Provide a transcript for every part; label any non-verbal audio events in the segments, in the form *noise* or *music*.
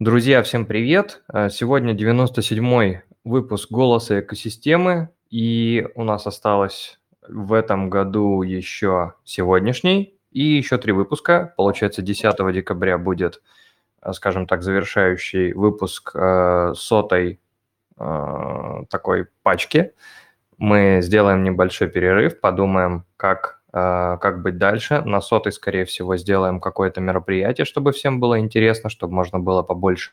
Друзья, всем привет! Э, Сегодня 97-й выпуск «Голоса экосистемы», и у нас осталось в этом году еще сегодняшний и еще три выпуска. Получается, 10 декабря будет, э, скажем так, завершающий выпуск э, сотой такой пачки. Мы сделаем небольшой перерыв, подумаем, как как быть дальше. На сотой, скорее всего, сделаем какое-то мероприятие, чтобы всем было интересно, чтобы можно было побольше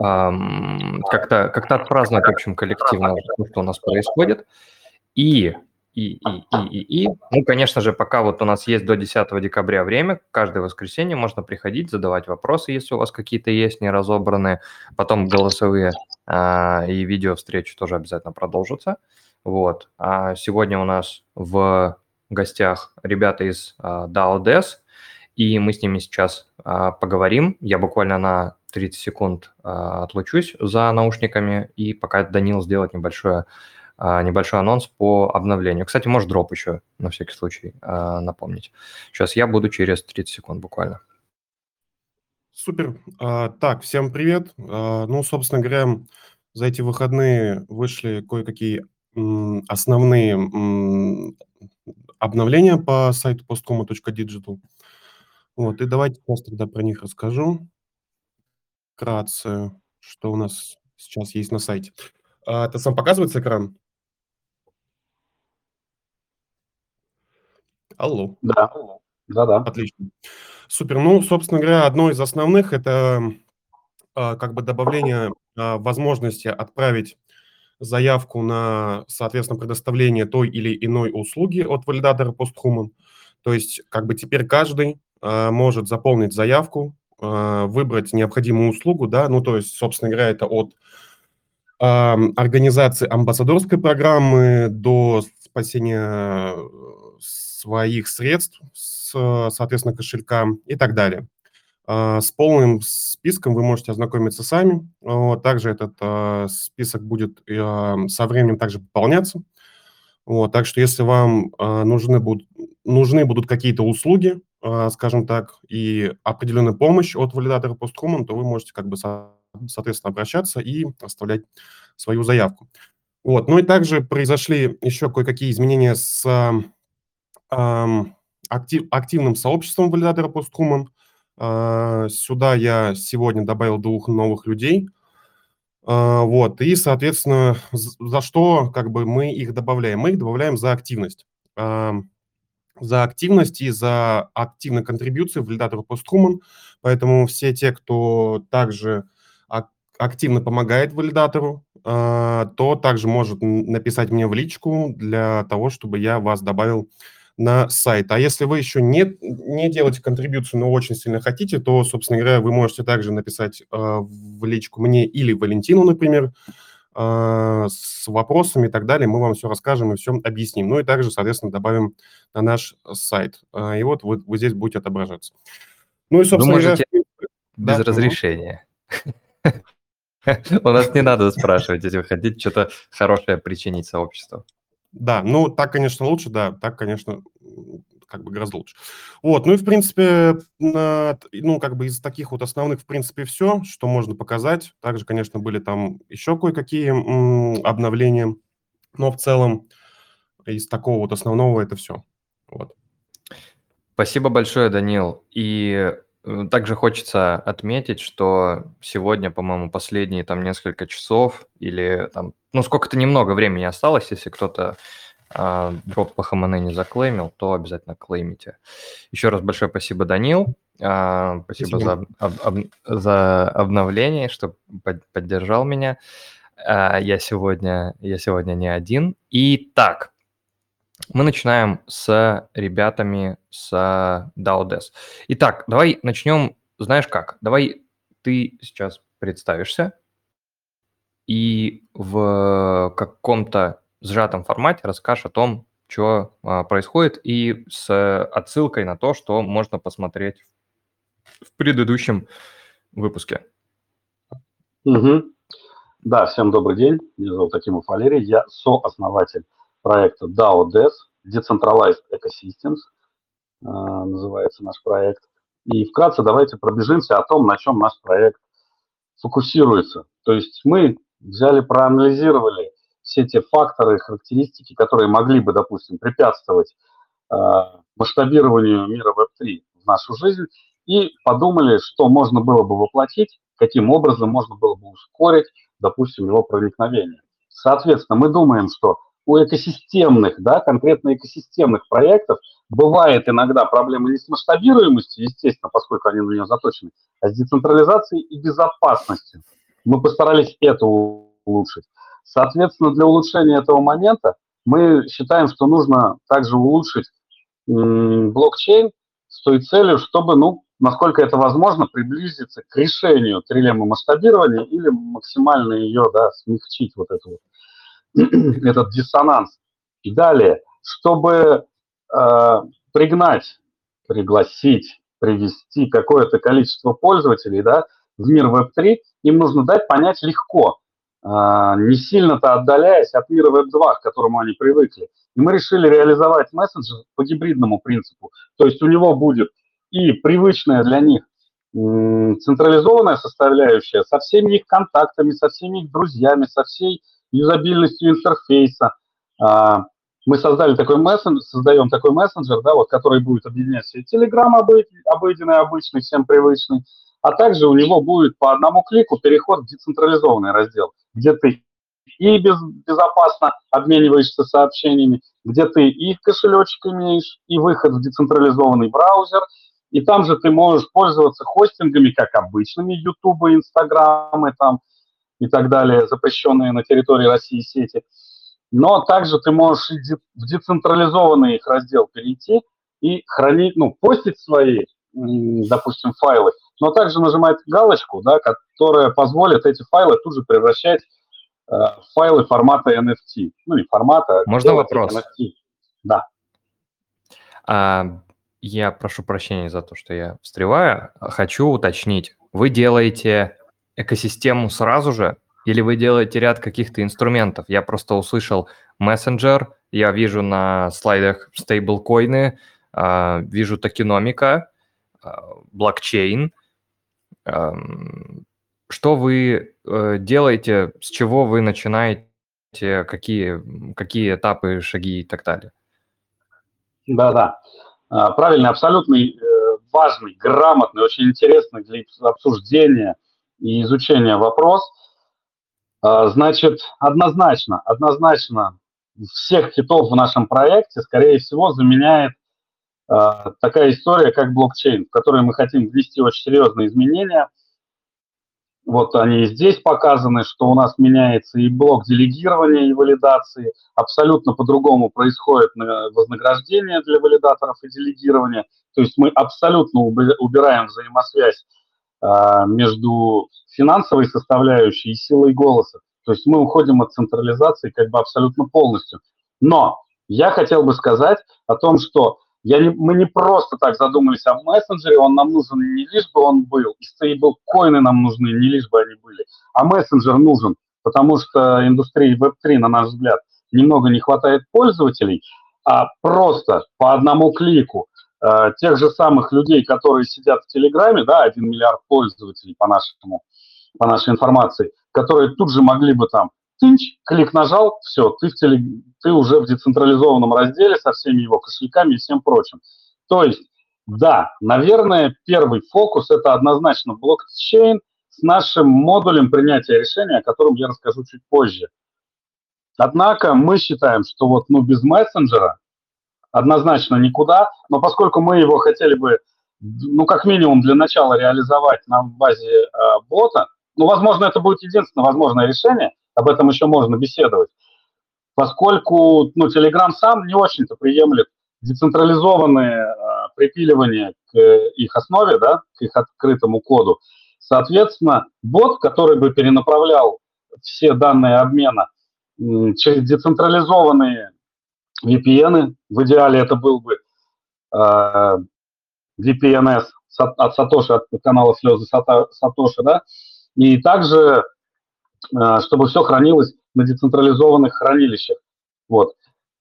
как-то как отпраздновать, в общем, коллективно то, что у нас происходит. И, и, и, и, и, и, ну, конечно же, пока вот у нас есть до 10 декабря время, каждое воскресенье можно приходить, задавать вопросы, если у вас какие-то есть неразобранные. Потом голосовые а, и видео встречи тоже обязательно продолжатся. Вот. А сегодня у нас в гостях ребята из uh, DAO DES, и мы с ними сейчас uh, поговорим. Я буквально на 30 секунд uh, отлучусь за наушниками, и пока Данил сделает небольшое, небольшой анонс по обновлению. Кстати, может дроп еще, на всякий случай, напомнить. Сейчас я буду через 30 секунд буквально. Супер. А, так, всем привет. А, ну, собственно говоря, за эти выходные вышли кое-какие основные обновления по сайту postcoma.digital. Вот, и давайте сейчас тогда про них расскажу. Вкратце, что у нас сейчас есть на сайте. А, это сам показывается экран? Алло. Да, да-да. Отлично. Супер. Ну, собственно говоря, одно из основных – это а, как бы добавление а, возможности отправить заявку на, соответственно, предоставление той или иной услуги от валидатора PostHuman. То есть как бы теперь каждый э, может заполнить заявку, э, выбрать необходимую услугу, да, ну то есть, собственно говоря, это от э, организации амбассадорской программы до спасения своих средств, с, соответственно, кошелька и так далее. А, с полным списком вы можете ознакомиться сами. Также этот э, список будет э, со временем также пополняться. Вот, так что если вам нужны, будут, нужны будут какие-то услуги, скажем так, и определенная помощь от валидатора PostHuman, то вы можете как бы со, соответственно обращаться и оставлять свою заявку. Вот. Ну и также произошли еще кое-какие изменения с актив, активным сообществом валидатора PostHuman – а, сюда я сегодня добавил двух новых людей. А, вот, и, соответственно, за что как бы мы их добавляем? Мы их добавляем за активность. А, за активность и за активную контрибьюцию в валидатору PostHuman. Поэтому все те, кто также активно помогает валидатору, то также может написать мне в личку для того, чтобы я вас добавил на сайт. А если вы еще не, не делаете контрибьюцию, но очень сильно хотите, то, собственно говоря, вы можете также написать э, в личку мне или Валентину, например, э, с вопросами и так далее. Мы вам все расскажем и все объясним. Ну и также, соответственно, добавим на наш сайт. Э, и вот вы, вы здесь будете отображаться. Ну и, собственно вы можете *laughs* говоря... без да, разрешения. *laughs* У нас не надо спрашивать, если вы хотите что-то хорошее причинить сообществу. Да, ну так, конечно, лучше, да, так, конечно, как бы гораздо лучше. Вот, ну и, в принципе, ну, как бы из таких вот основных, в принципе, все, что можно показать. Также, конечно, были там еще кое-какие обновления, но в целом из такого вот основного это все. Вот. Спасибо большое, Данил. И также хочется отметить, что сегодня, по-моему, последние там несколько часов или там ну, сколько-то немного времени осталось, если кто-то а, дроп по ХМН не заклеймил, то обязательно клеймите. Еще раз большое спасибо, Данил. А, спасибо, спасибо. За, об, об, за обновление, что под, поддержал меня. А, я, сегодня, я сегодня не один. Итак, мы начинаем с ребятами с DAODES. Итак, давай начнем, знаешь как, давай ты сейчас представишься, и в каком-то сжатом формате расскажешь о том, что а, происходит, и с отсылкой на то, что можно посмотреть в предыдущем выпуске. Угу. Да, всем добрый день. Меня зовут Акимов Валерий. Я сооснователь проекта DAO DES, Decentralized Ecosystems, а, называется наш проект. И вкратце давайте пробежимся о том, на чем наш проект фокусируется. То есть мы взяли, проанализировали все те факторы, характеристики, которые могли бы, допустим, препятствовать э, масштабированию мира Web3 в нашу жизнь, и подумали, что можно было бы воплотить, каким образом можно было бы ускорить, допустим, его проникновение. Соответственно, мы думаем, что у экосистемных, да, конкретно экосистемных проектов бывает иногда проблемы не с масштабируемостью, естественно, поскольку они на нее заточены, а с децентрализацией и безопасностью. Мы постарались это улучшить. Соответственно, для улучшения этого момента мы считаем, что нужно также улучшить блокчейн с той целью, чтобы, ну, насколько это возможно, приблизиться к решению трилеммы масштабирования или максимально ее, да, смягчить вот эту вот *clears throat* этот диссонанс. И далее, чтобы э, пригнать, пригласить, привести какое-то количество пользователей да, в мир Web3, им нужно дать понять легко, э, не сильно-то отдаляясь от мира Web2, к которому они привыкли. И мы решили реализовать мессенджер по гибридному принципу. То есть у него будет и привычная для них централизованная составляющая со всеми их контактами, со всеми их друзьями, со всей юзабильностью интерфейса. А, мы создали такой мессенджер, создаем такой мессенджер, да, вот, который будет объединять все Telegram обыденный, обычный, всем привычный, а также у него будет по одному клику переход в децентрализованный раздел, где ты и без, безопасно обмениваешься сообщениями, где ты и кошелечек имеешь, и выход в децентрализованный браузер, и там же ты можешь пользоваться хостингами, как обычными, YouTube, Instagram, там, и так далее, запрещенные на территории России сети. Но также ты можешь в децентрализованный их раздел перейти и хранить, ну, постить свои, допустим, файлы, но также нажимать галочку, да, которая позволит эти файлы тут же превращать э, в файлы формата NFT. Ну, не формата. Можно вопрос? NFT. Да. А, я прошу прощения за то, что я встреваю. Хочу уточнить. Вы делаете экосистему сразу же, или вы делаете ряд каких-то инструментов? Я просто услышал мессенджер, я вижу на слайдах стейблкоины, а, вижу токеномика, а, блокчейн. Что вы э, делаете, с чего вы начинаете, какие, какие этапы, шаги и так далее? Да-да, а, правильно, абсолютный э, важный, грамотный, очень интересный для обсуждения – и изучения вопрос, а, значит, однозначно, однозначно всех хитов в нашем проекте, скорее всего, заменяет а, такая история, как блокчейн, в которой мы хотим ввести очень серьезные изменения. Вот они здесь показаны, что у нас меняется и блок делегирования и валидации. Абсолютно по-другому происходит вознаграждение для валидаторов и делегирования. То есть мы абсолютно убираем взаимосвязь между финансовой составляющей и силой голоса. То есть мы уходим от централизации как бы абсолютно полностью. Но я хотел бы сказать о том, что я не, мы не просто так задумались об мессенджере, он нам нужен не лишь бы он был, и стейблкоины нам нужны не лишь бы они были, а мессенджер нужен, потому что индустрии Web3, на наш взгляд, немного не хватает пользователей, а просто по одному клику Э, тех же самых людей, которые сидят в Телеграме, да, 1 миллиард пользователей по нашему, по нашей информации, которые тут же могли бы там тынч, клик нажал, все, ты, в телег... ты уже в децентрализованном разделе со всеми его кошельками и всем прочим. То есть, да, наверное, первый фокус – это однозначно блокчейн с нашим модулем принятия решения, о котором я расскажу чуть позже. Однако мы считаем, что вот ну, без мессенджера однозначно никуда, но поскольку мы его хотели бы, ну, как минимум для начала реализовать на базе э, бота, ну, возможно, это будет единственное возможное решение, об этом еще можно беседовать, поскольку, ну, Telegram сам не очень-то приемлет децентрализованное э, припиливание к их основе, да, к их открытому коду. Соответственно, бот, который бы перенаправлял все данные обмена через децентрализованные VPN. В идеале это был бы э, VPNS от Сатоши, от канала Слезы Сатоши, да, и также, э, чтобы все хранилось на децентрализованных хранилищах. Вот.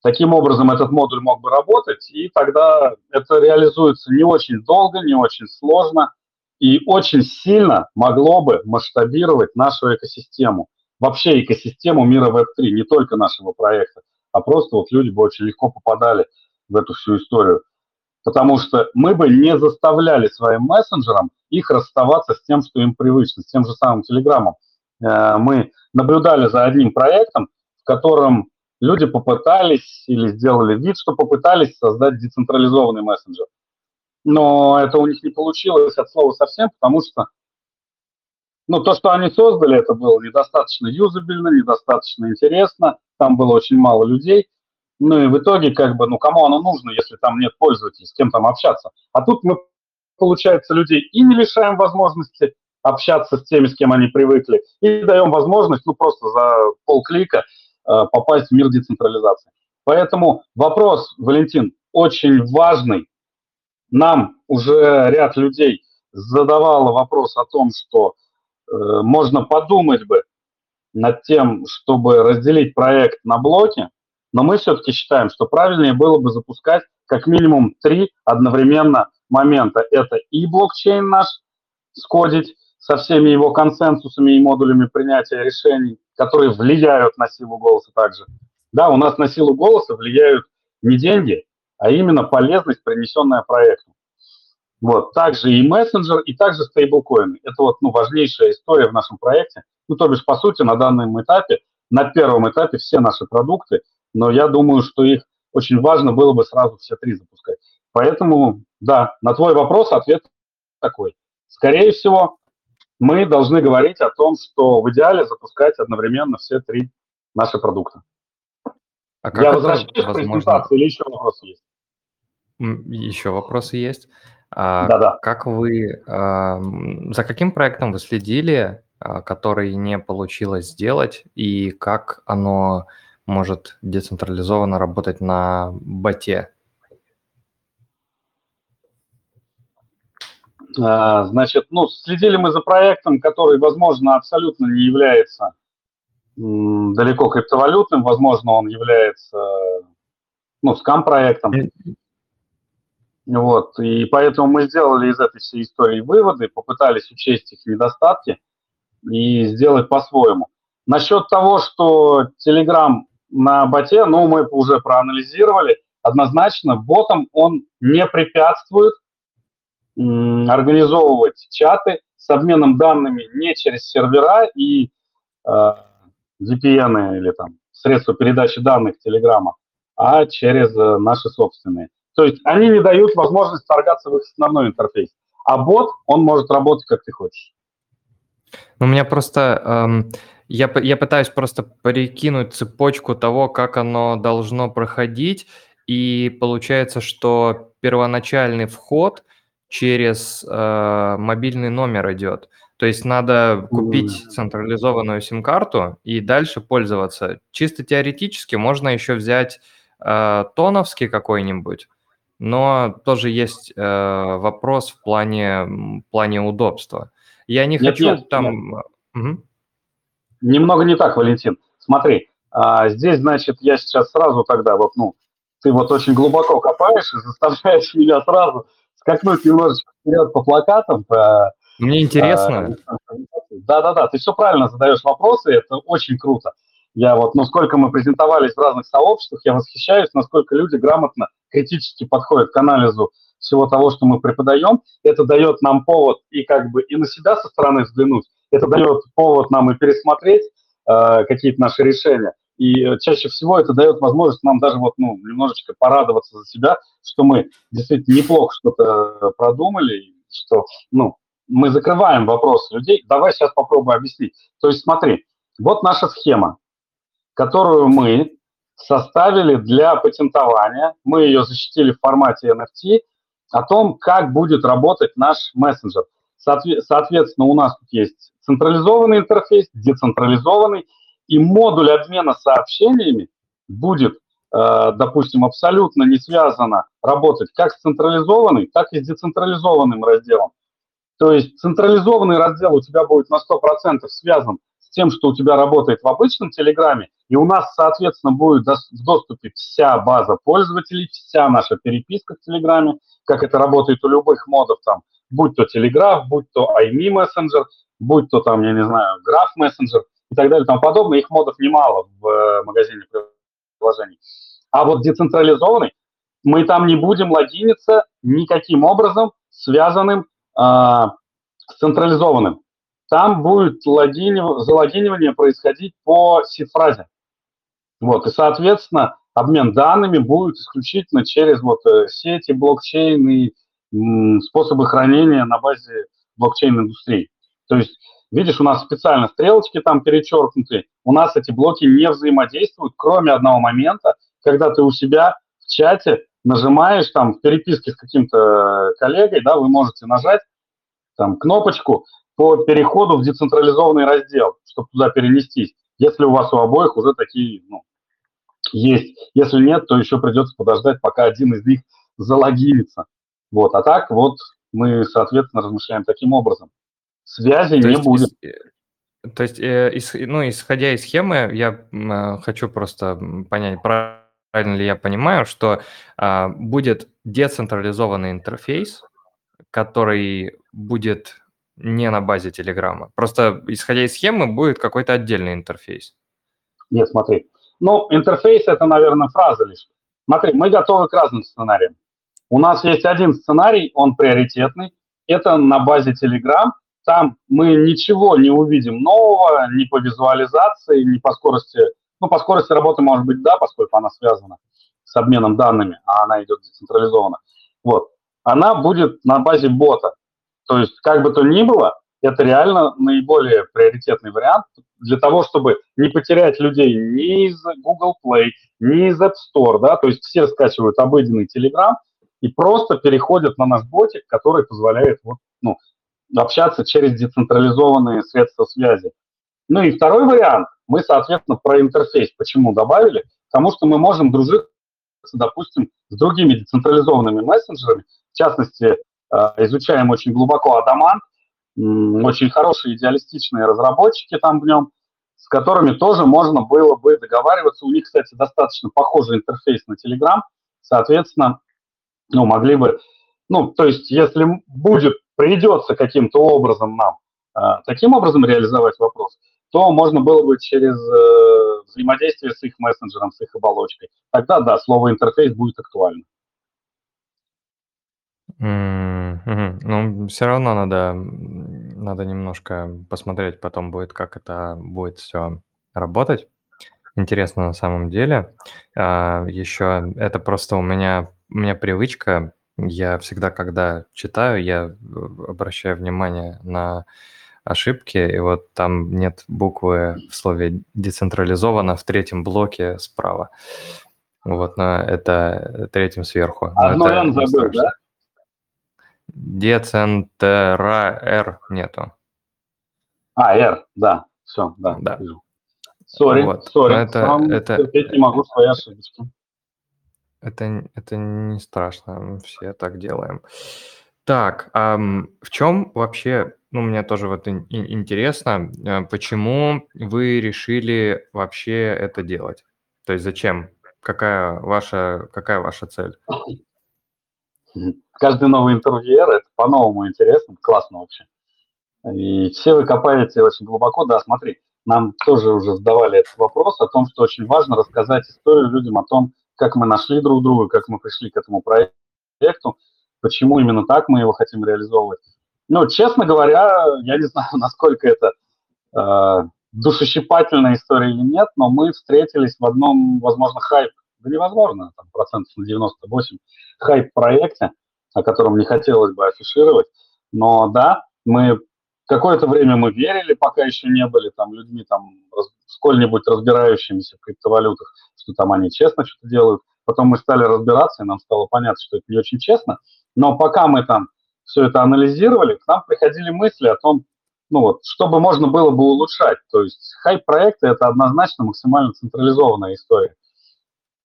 Таким образом, этот модуль мог бы работать, и тогда это реализуется не очень долго, не очень сложно, и очень сильно могло бы масштабировать нашу экосистему. Вообще экосистему мира Web3, не только нашего проекта, а просто вот люди бы очень легко попадали в эту всю историю. Потому что мы бы не заставляли своим мессенджерам их расставаться с тем, что им привычно, с тем же самым Телеграмом. Э, мы наблюдали за одним проектом, в котором люди попытались или сделали вид, что попытались создать децентрализованный мессенджер. Но это у них не получилось от слова совсем, потому что ну, то, что они создали, это было недостаточно юзабельно, недостаточно интересно, там было очень мало людей. Ну и в итоге, как бы, ну кому оно нужно, если там нет пользователей, с кем там общаться. А тут мы, получается, людей и не лишаем возможности общаться с теми, с кем они привыкли, и даем возможность, ну, просто за полклика Э, попасть в мир децентрализации. Поэтому вопрос, Валентин, очень важный. Нам уже ряд людей задавало вопрос о том, что можно подумать бы над тем, чтобы разделить проект на блоки, но мы все-таки считаем, что правильнее было бы запускать как минимум три одновременно момента. Это и блокчейн наш скодить, со всеми его консенсусами и модулями принятия решений, которые влияют на силу голоса также. Да, у нас на силу голоса влияют не деньги, а именно полезность, принесенная проекту. Вот, также и мессенджер, и также стейблкоины. Это вот, ну, важнейшая история в нашем проекте. Ну, то бишь, по сути, на данном этапе, на первом этапе все наши продукты, но я думаю, что их очень важно было бы сразу все три запускать. Поэтому, да, на твой вопрос ответ такой. Скорее всего, мы должны говорить о том, что в идеале запускать одновременно все три наши продукта. А как Я возвращаюсь к презентации или еще вопросы есть? Еще вопросы есть. А Да-да. Как вы, а, за каким проектом вы следили, а, который не получилось сделать, и как оно может децентрализованно работать на боте? Значит, ну, следили мы за проектом, который, возможно, абсолютно не является далеко криптовалютным, возможно, он является, ну, скам-проектом. Вот, и поэтому мы сделали из этой всей истории выводы, попытались учесть их недостатки и сделать по-своему. Насчет того, что Telegram на боте, ну, мы уже проанализировали, однозначно ботом он не препятствует организовывать чаты с обменом данными не через сервера и э, VPN или там средства передачи данных Телеграма, а через э, наши собственные. То есть они не дают возможность торгаться в их основной интерфейс. А бот, он может работать как ты хочешь. Ну, у меня просто... Эм, я, я пытаюсь просто перекинуть цепочку того, как оно должно проходить, и получается, что первоначальный вход – через э, мобильный номер идет. То есть надо купить централизованную сим-карту и дальше пользоваться. Чисто теоретически можно еще взять э, тоновский какой-нибудь, но тоже есть э, вопрос в плане, в плане удобства. Я не нет, хочу нет, там... Нет. Угу. Немного не так, Валентин. Смотри, а, здесь, значит, я сейчас сразу тогда вот, ну, ты вот очень глубоко копаешь и заставляешь *laughs* меня сразу скакнуть немножечко вперед по плакатам. По, Мне интересно. Да-да-да, ты все правильно задаешь вопросы, это очень круто. Я вот, ну, сколько мы презентовались в разных сообществах, я восхищаюсь, насколько люди грамотно, критически подходят к анализу всего того, что мы преподаем. Это дает нам повод и как бы и на себя со стороны взглянуть, это дает повод нам и пересмотреть э, какие-то наши решения. И э, чаще всего это дает возможность нам даже вот, ну, немножечко порадоваться за себя, что мы действительно неплохо что-то продумали, что, ну, мы закрываем вопрос людей. Давай сейчас попробую объяснить. То есть смотри, вот наша схема, которую мы составили для патентования. Мы ее защитили в формате NFT о том, как будет работать наш мессенджер. Соответственно, у нас тут есть централизованный интерфейс, децентрализованный – и модуль обмена сообщениями будет, э, допустим, абсолютно не связано работать как с централизованным, так и с децентрализованным разделом. То есть централизованный раздел у тебя будет на 100% связан тем, что у тебя работает в обычном Телеграме, и у нас, соответственно, будет в доступе вся база пользователей, вся наша переписка в Телеграме, как это работает у любых модов, там, будь то Telegraph, будь то IME Messenger, будь то там, я не знаю, Graph Messenger и так далее и тому подобное. Их модов немало в э, магазине приложений. А вот децентрализованный, мы там не будем логиниться никаким образом, связанным э, с централизованным. Там будет логинив... залогинивание происходить по сид-фразе. Вот, и, соответственно, обмен данными будет исключительно через вот э, сети, блокчейн и способы хранения на базе блокчейн-индустрии. То есть, видишь, у нас специально стрелочки там перечеркнуты, у нас эти блоки не взаимодействуют, кроме одного момента, когда ты у себя в чате нажимаешь там в переписке с каким-то коллегой, да, вы можете нажать там кнопочку по переходу в децентрализованный раздел, чтобы туда перенестись, если у вас у обоих уже такие ну, есть. Если нет, то еще придется подождать, пока один из них залогинится. Вот, а так вот мы, соответственно, размышляем таким образом. Связи то не есть, будет. Э, то есть, э, ис, ну, исходя из схемы, я э, хочу просто понять, правильно ли я понимаю, что э, будет децентрализованный интерфейс, который будет не на базе Телеграма. Просто, исходя из схемы, будет какой-то отдельный интерфейс. Нет, смотри. Ну, интерфейс – это, наверное, фраза лишь. Смотри, мы готовы к разным сценариям. У нас есть один сценарий, он приоритетный. Это на базе Telegram. Там мы ничего не увидим нового ни по визуализации, ни по скорости. Ну, по скорости работы, может быть, да, поскольку она связана с обменом данными, а она идет децентрализованно. Вот. Она будет на базе бота. То есть, как бы то ни было, это реально наиболее приоритетный вариант для того, чтобы не потерять людей ни из Google Play, ни из App Store, да, то есть все скачивают обыденный Telegram, и просто переходят на наш ботик, который позволяет вот, ну, общаться через децентрализованные средства связи. Ну и второй вариант, мы, соответственно, про интерфейс почему добавили? Потому что мы можем дружить, допустим, с другими децентрализованными мессенджерами. В частности, изучаем очень глубоко Адамант, очень хорошие идеалистичные разработчики там в нем, с которыми тоже можно было бы договариваться. У них, кстати, достаточно похожий интерфейс на Telegram. Соответственно, ну, могли бы, ну, то есть, если будет, придется каким-то образом нам э, таким образом реализовать вопрос, то можно было бы через э, взаимодействие с их мессенджером, с их оболочкой. Тогда, да, слово интерфейс будет актуально. Mm-hmm. Ну, все равно надо, надо немножко посмотреть потом будет, как это будет все работать. Интересно на самом деле. А, еще это просто у меня у меня привычка, я всегда, когда читаю, я э, обращаю внимание на ошибки, и вот там нет буквы в слове «децентрализовано» в третьем блоке справа. Вот, на это третьем сверху. Одно это «Н» забыл, да? Децентра, «Р» нету. А, «Р», да, все, да. Да. Sorry, вот. sorry, это, сам это, терпеть не могу свои ошибочки. Это, это не страшно, мы все так делаем. Так, а в чем вообще, ну, мне тоже вот интересно, э, почему вы решили вообще это делать? То есть зачем? Какая ваша, какая ваша цель? *laughs* Каждый новый интервьюер, это по-новому интересно, классно вообще. И все вы копаете очень глубоко, да, смотри, нам тоже уже задавали этот вопрос о том, что очень важно рассказать историю людям о том, как мы нашли друг друга, как мы пришли к этому проекту, почему именно так мы его хотим реализовывать. Ну, честно говоря, я не *laughs* знаю, насколько это э, душещипательная история или нет, но мы встретились в одном, возможно, хайп, да невозможно, там, процентов на 98 хайп-проекте, о котором не хотелось бы афишировать. Но да, мы какое-то время мы верили, пока еще не были там людьми там сколь-нибудь разбирающимися в криптовалютах, что там они честно что-то делают. Потом мы стали разбираться, и нам стало понятно, что это не очень честно. Но пока мы там все это анализировали, к нам приходили мысли о том, ну вот, чтобы можно было бы улучшать. То есть хайп-проекты – это однозначно максимально централизованная история.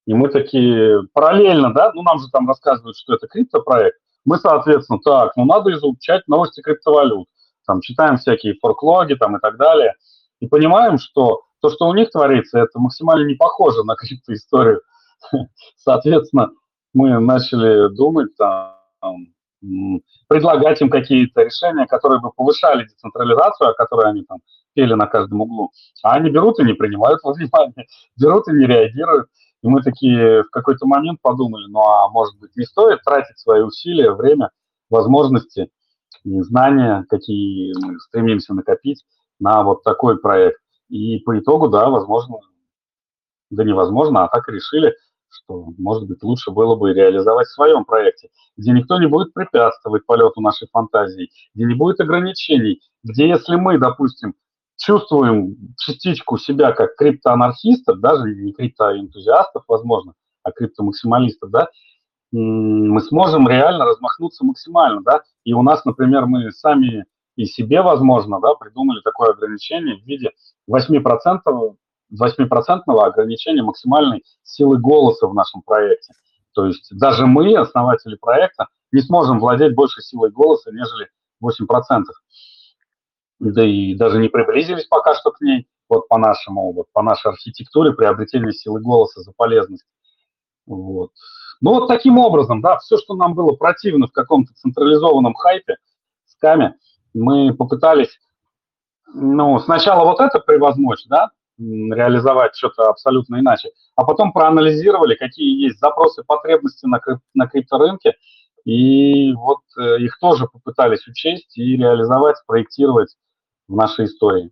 И мы такие параллельно, да, ну нам же там рассказывают, что это криптопроект. Мы, соответственно, так, ну надо изучать новости криптовалют там читаем всякие форклоги там и так далее. и понимаем, что то, что у них творится, это максимально не похоже на криптоисторию. *laughs* Соответственно, мы начали думать, там, предлагать им какие-то решения, которые бы повышали децентрализацию, о которой они там пели на каждом углу. А они берут и не принимают во внимание, *laughs* берут и не реагируют. И мы такие в какой-то момент подумали, ну а может быть не стоит тратить свои усилия, время, возможности знания, какие мы стремимся накопить на вот такой проект. И по итогу, да, возможно, да невозможно, а так решили, что, может быть, лучше было бы реализовать в своем проекте, где никто не будет препятствовать полету нашей фантазии, где не будет ограничений, где если мы, допустим, чувствуем частичку себя как криптоанархистов, даже не криптоэнтузиастов, возможно, а криптомаксималистов, да, мы сможем реально размахнуться максимально, да, и у нас, например, мы сами и себе, возможно, да, придумали такое ограничение в виде 8%, 8% ограничения максимальной силы голоса в нашем проекте. То есть даже мы, основатели проекта, не сможем владеть больше силой голоса, нежели 8% да и даже не приблизились пока что к ней, вот по нашему, вот по нашей архитектуре приобретения силы голоса за полезность. Вот. Ну вот таким образом, да, все, что нам было противно в каком-то централизованном хайпе, скаме, мы попытались, ну, сначала вот это превозмочь, да, реализовать что-то абсолютно иначе, а потом проанализировали, какие есть запросы, потребности на, на крипторынке, и вот э, их тоже попытались учесть и реализовать, спроектировать в нашей истории.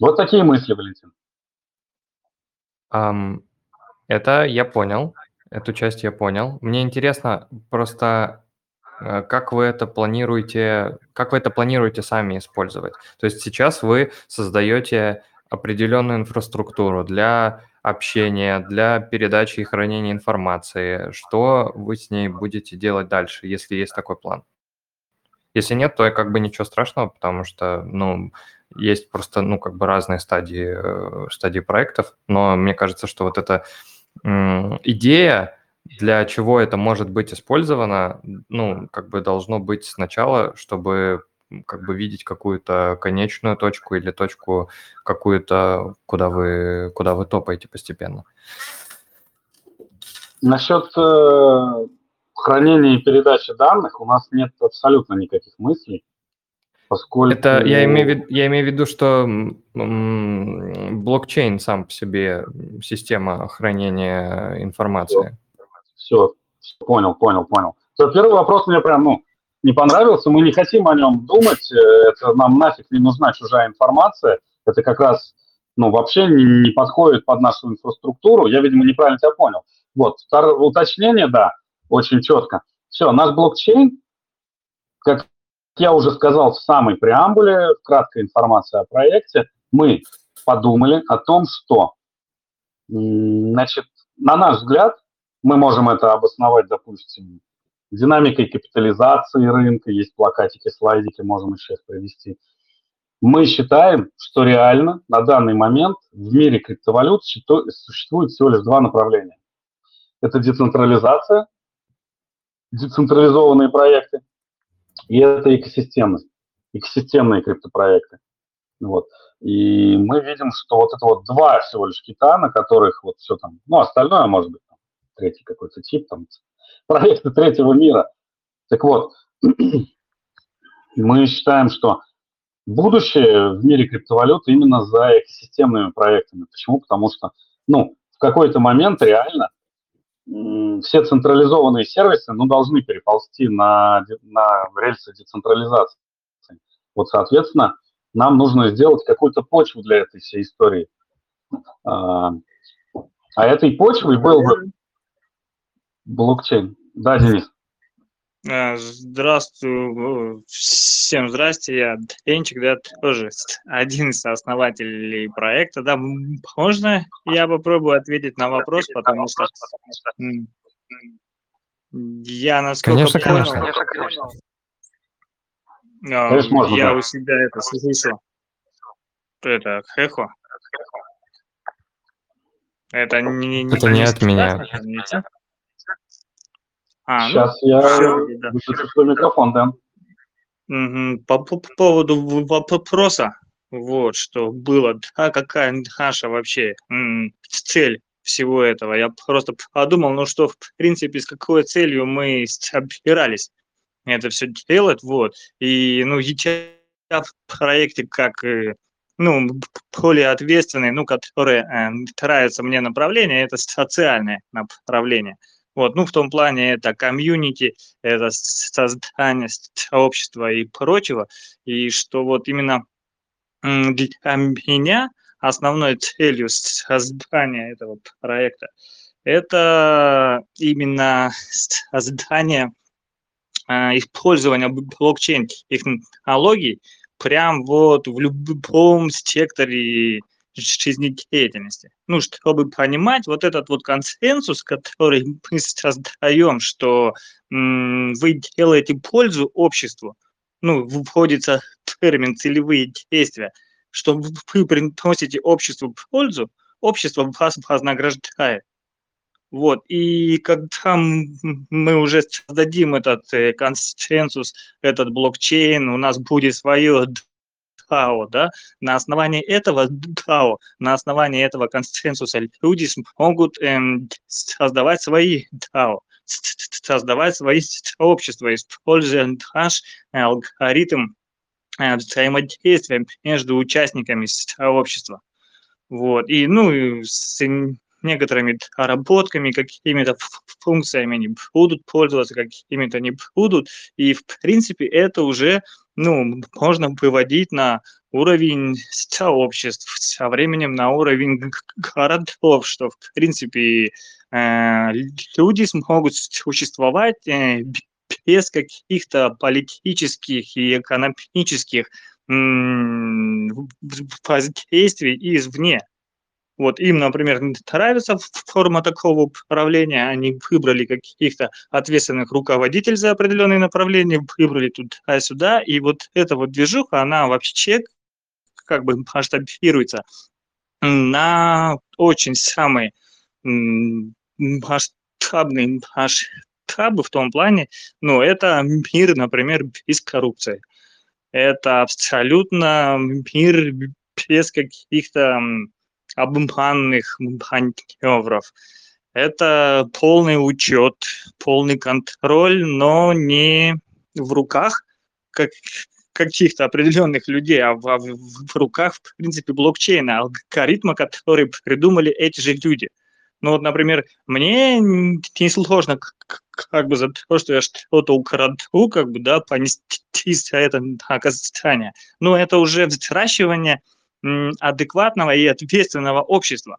Вот такие мысли, Валентин. Um, это я понял, эту часть я понял. Мне интересно просто, э, как вы это планируете, как вы это планируете сами использовать. То есть сейчас вы создаете определенную инфраструктуру для общения, для передачи и хранения информации. Что вы с ней будете делать дальше, если есть такой план? Если нет, то как бы ничего страшного, потому что, ну, есть просто, ну, как бы разные стадии, э, стадии проектов, но мне кажется, что вот эта идея, для чего это может быть использовано, ну, как бы должно быть сначала, чтобы как бы видеть какую-то конечную точку или точку какую-то, куда вы, куда вы топаете постепенно. Насчет хранения и передачи данных у нас нет абсолютно никаких мыслей, поскольку... Это я имею, в виду, я имею в виду, что блокчейн сам по себе система хранения информации. Все, все понял, понял, понял. То первый вопрос мне прям, ну, не понравился, мы не хотим о нем думать, э, это нам нафиг не нужна чужая информация, это как раз ну, вообще не, не подходит под нашу инфраструктуру, я, видимо, неправильно тебя понял. Вот, второе уточнение, да, очень четко. Все, наш блокчейн, как я уже сказал в самой преамбуле, краткая информация о проекте, мы подумали о том, что, значит, на наш взгляд, мы можем это обосновать, допустим, динамикой капитализации рынка, есть плакатики, слайдики, можем еще их привести. Мы считаем, что реально на данный момент в мире криптовалют существует всего лишь два направления. Это децентрализация, децентрализованные проекты, и это экосистемность, экосистемные криптопроекты. Вот. И мы видим, что вот это вот два всего лишь кита, на которых вот все там, ну, остальное, может быть, там, третий какой-то тип, там, *laughs* проекты третьего мира. Так вот, *clears throat* мы считаем, что будущее в мире криптовалют именно за экосистемными проектами. Почему? Потому что, ну, в какой-то момент реально все централизованные сервисы ну, должны переползти на, на рельсы децентрализации. Вот, соответственно, нам нужно сделать какую-то почву для этой всей истории. А, а этой почвой был бы блокчейн. Да, Денис. А, здравствуй, всем здрасте, я Энчик, да, тоже один из основателей проекта, да, можно я попробую ответить на вопрос, потому что я насколько конечно, понял, конечно, конечно. конечно. я у себя это слышу, это хехо, это не, не, это не от меня. А, Сейчас ну, я все, да. выключу микрофон, да. Угу. По, по поводу вопроса, вот, что было, да, какая наша вообще м, цель всего этого. Я просто подумал, ну что, в принципе, с какой целью мы собирались это все делать, вот. И, ну, я в проекте как, ну, более ответственный, ну, которое э, нравится мне направление, это социальное направление. Вот, ну, в том плане это комьюнити, это создание сообщества и прочего, и что вот именно для меня основной целью создания этого проекта это именно создание э, использования блокчейн технологий прям вот в любом секторе жизнедеятельности. Ну, чтобы понимать вот этот вот консенсус, который мы *laughs* создаем, что м, вы делаете пользу обществу, ну, вводится термин целевые действия, что вы *laughs* приносите обществу пользу, общество вас вознаграждает. Вот, и когда мы уже создадим этот э, консенсус, этот блокчейн, у нас будет свое DAO, да, на основании этого DAO, на основании этого консенсуса люди смогут эм, создавать свои DAO, создавать свои сообщества, используя наш алгоритм э, взаимодействия между участниками сообщества. Вот, и, ну, с некоторыми доработками, какими-то функциями они будут пользоваться, какими-то не будут. И, в принципе, это уже ну, можно выводить на уровень сообществ, со временем на уровень городов, что, в принципе, э, люди смогут существовать э, без каких-то политических и экономических воздействий извне. Вот им, например, нравится форма такого управления, они выбрали каких-то ответственных руководителей за определенные направления, выбрали туда-сюда, и вот эта вот движуха, она вообще как бы масштабируется на очень самые масштабные масштабы в том плане, ну, это мир, например, без коррупции. Это абсолютно мир без каких-то обманных маневров. Это полный учет, полный контроль, но не в руках как, каких-то определенных людей, а в, в, в руках, в принципе, блокчейна, алгоритма, который придумали эти же люди. Ну вот, например, мне не сложно как бы за то, что я что-то украду, как бы, да, понести за это наказание. Но это уже взращивание адекватного и ответственного общества,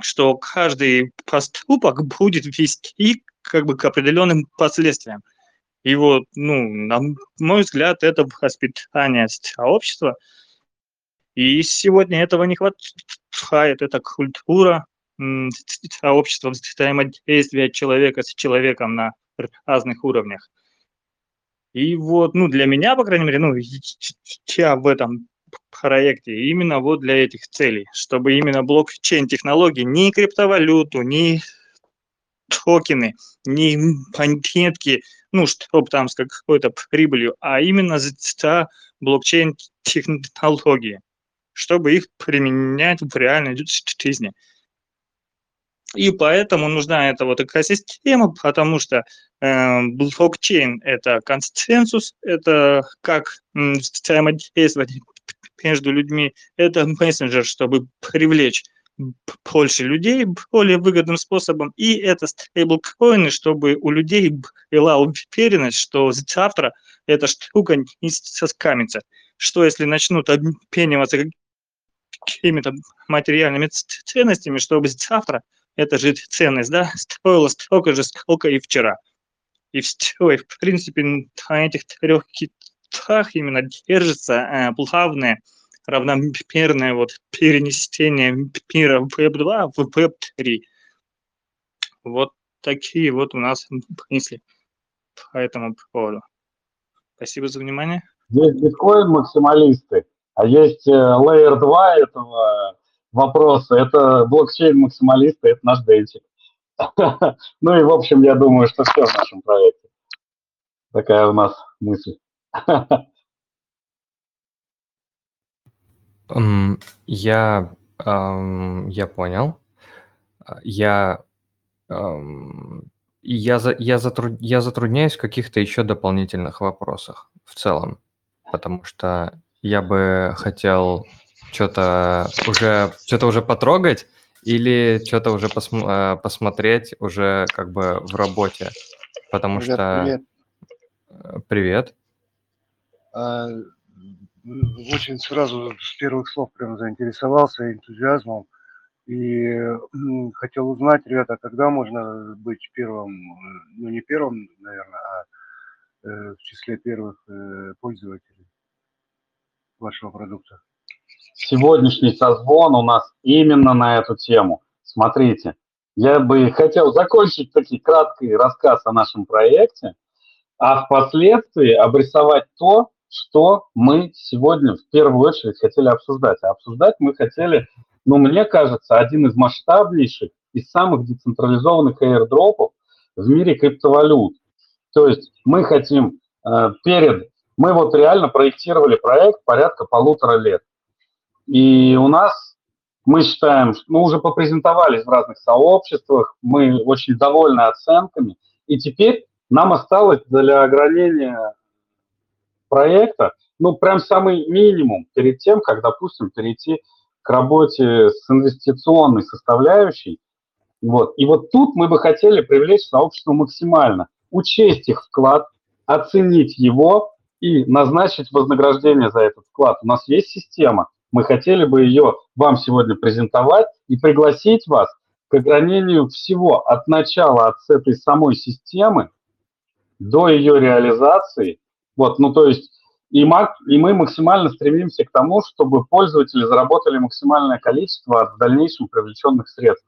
что каждый поступок будет вести как бы к определенным последствиям. И вот, ну, на мой взгляд, это воспитание сообщества. И сегодня этого не хватает. Это культура сообщества, взаимодействия человека с человеком на разных уровнях. И вот, ну, для меня, по крайней мере, ну, я в этом проекте именно вот для этих целей, чтобы именно блокчейн-технологии, ни криптовалюту, ни токены, ни монетки, ну, чтобы там с какой-то прибылью, а именно за блокчейн-технологии, чтобы их применять в реальной жизни. И поэтому нужна эта вот экосистема, потому что э, блокчейн – это консенсус, это как взаимодействовать между людьми, это мессенджер, чтобы привлечь больше людей более выгодным способом, и это стейблкоины, чтобы у людей была уверенность, что завтра эта штука не соскамится. Что если начнут обмениваться какими-то материальными ценностями, чтобы завтра эта же ценность да, стоила столько же, сколько и вчера. И все, и в принципе на этих трех китах именно держится э, плавное равномерное вот перенесение мира в Web2 в Web3. Вот такие вот у нас мысли по этому поводу. Спасибо за внимание. Есть биткоин-максималисты, а есть э, Layer 2 этого вопроса. Это блокчейн-максималисты, это наш Денчик. *laughs* Ну и, в общем, я думаю, что все в нашем проекте. Такая у нас мысль. *laughs* М, Я, ам, я понял. А, Я, ам, я, за, я, затру- я затрудняюсь в каких-то еще дополнительных вопросах в целом, потому что я бы хотел что-то уже, что-то уже потрогать или что-то уже посм- э, посмотреть уже как бы в работе, потому Ребят, что... привет. Э, Привет. А, Очень сразу с первых слов прям заинтересовался энтузиазмом и хотел узнать, ребята, когда можно быть первым, ну не первым, наверное, а э, в числе первых э, пользователей вашего продукта. Сегодняшний созвон у нас именно на эту тему. Смотрите, я бы хотел закончить таки краткий рассказ о нашем проекте, а впоследствии обрисовать то, что мы сегодня в первую очередь хотели обсуждать. А обсуждать мы хотели, ну, мне кажется, один из масштабнейших и самых децентрализованных airdropов в мире криптовалют. То есть мы хотим э, перед... Мы вот реально проектировали проект порядка полутора лет. И у нас, мы считаем, мы уже попрезентовались в разных сообществах, мы очень довольны оценками. И теперь нам осталось для ограничения проекта, ну, прям самый минимум перед тем, как, допустим, перейти к работе с инвестиционной составляющей. Вот. И вот тут мы бы хотели привлечь сообщество максимально, учесть их вклад, оценить его и назначить вознаграждение за этот вклад. У нас есть система, мы хотели бы ее вам сегодня презентовать и пригласить вас к огранению всего от начала, от этой самой системы до ее реализации. Вот, ну то есть и, мак, и мы максимально стремимся к тому, чтобы пользователи заработали максимальное количество от дальнейшем привлеченных средств.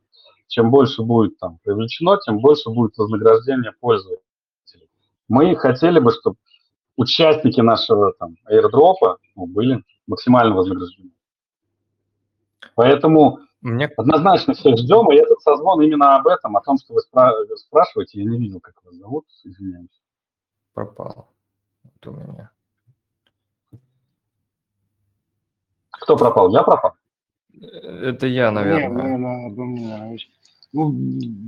Чем больше будет там привлечено, тем больше будет вознаграждение пользователей. Мы хотели бы, чтобы участники нашего там airdrop ну, были максимально вознаграждены. Поэтому Мне... однозначно всех ждем, и этот созвон именно об этом, о том, что вы спра- спрашиваете. Я не видел, как вас зовут, извиняюсь. Пропал. Вот у меня. Кто пропал? Я пропал? Это я, наверное. Нет, наверное, мне, наверное. Ну,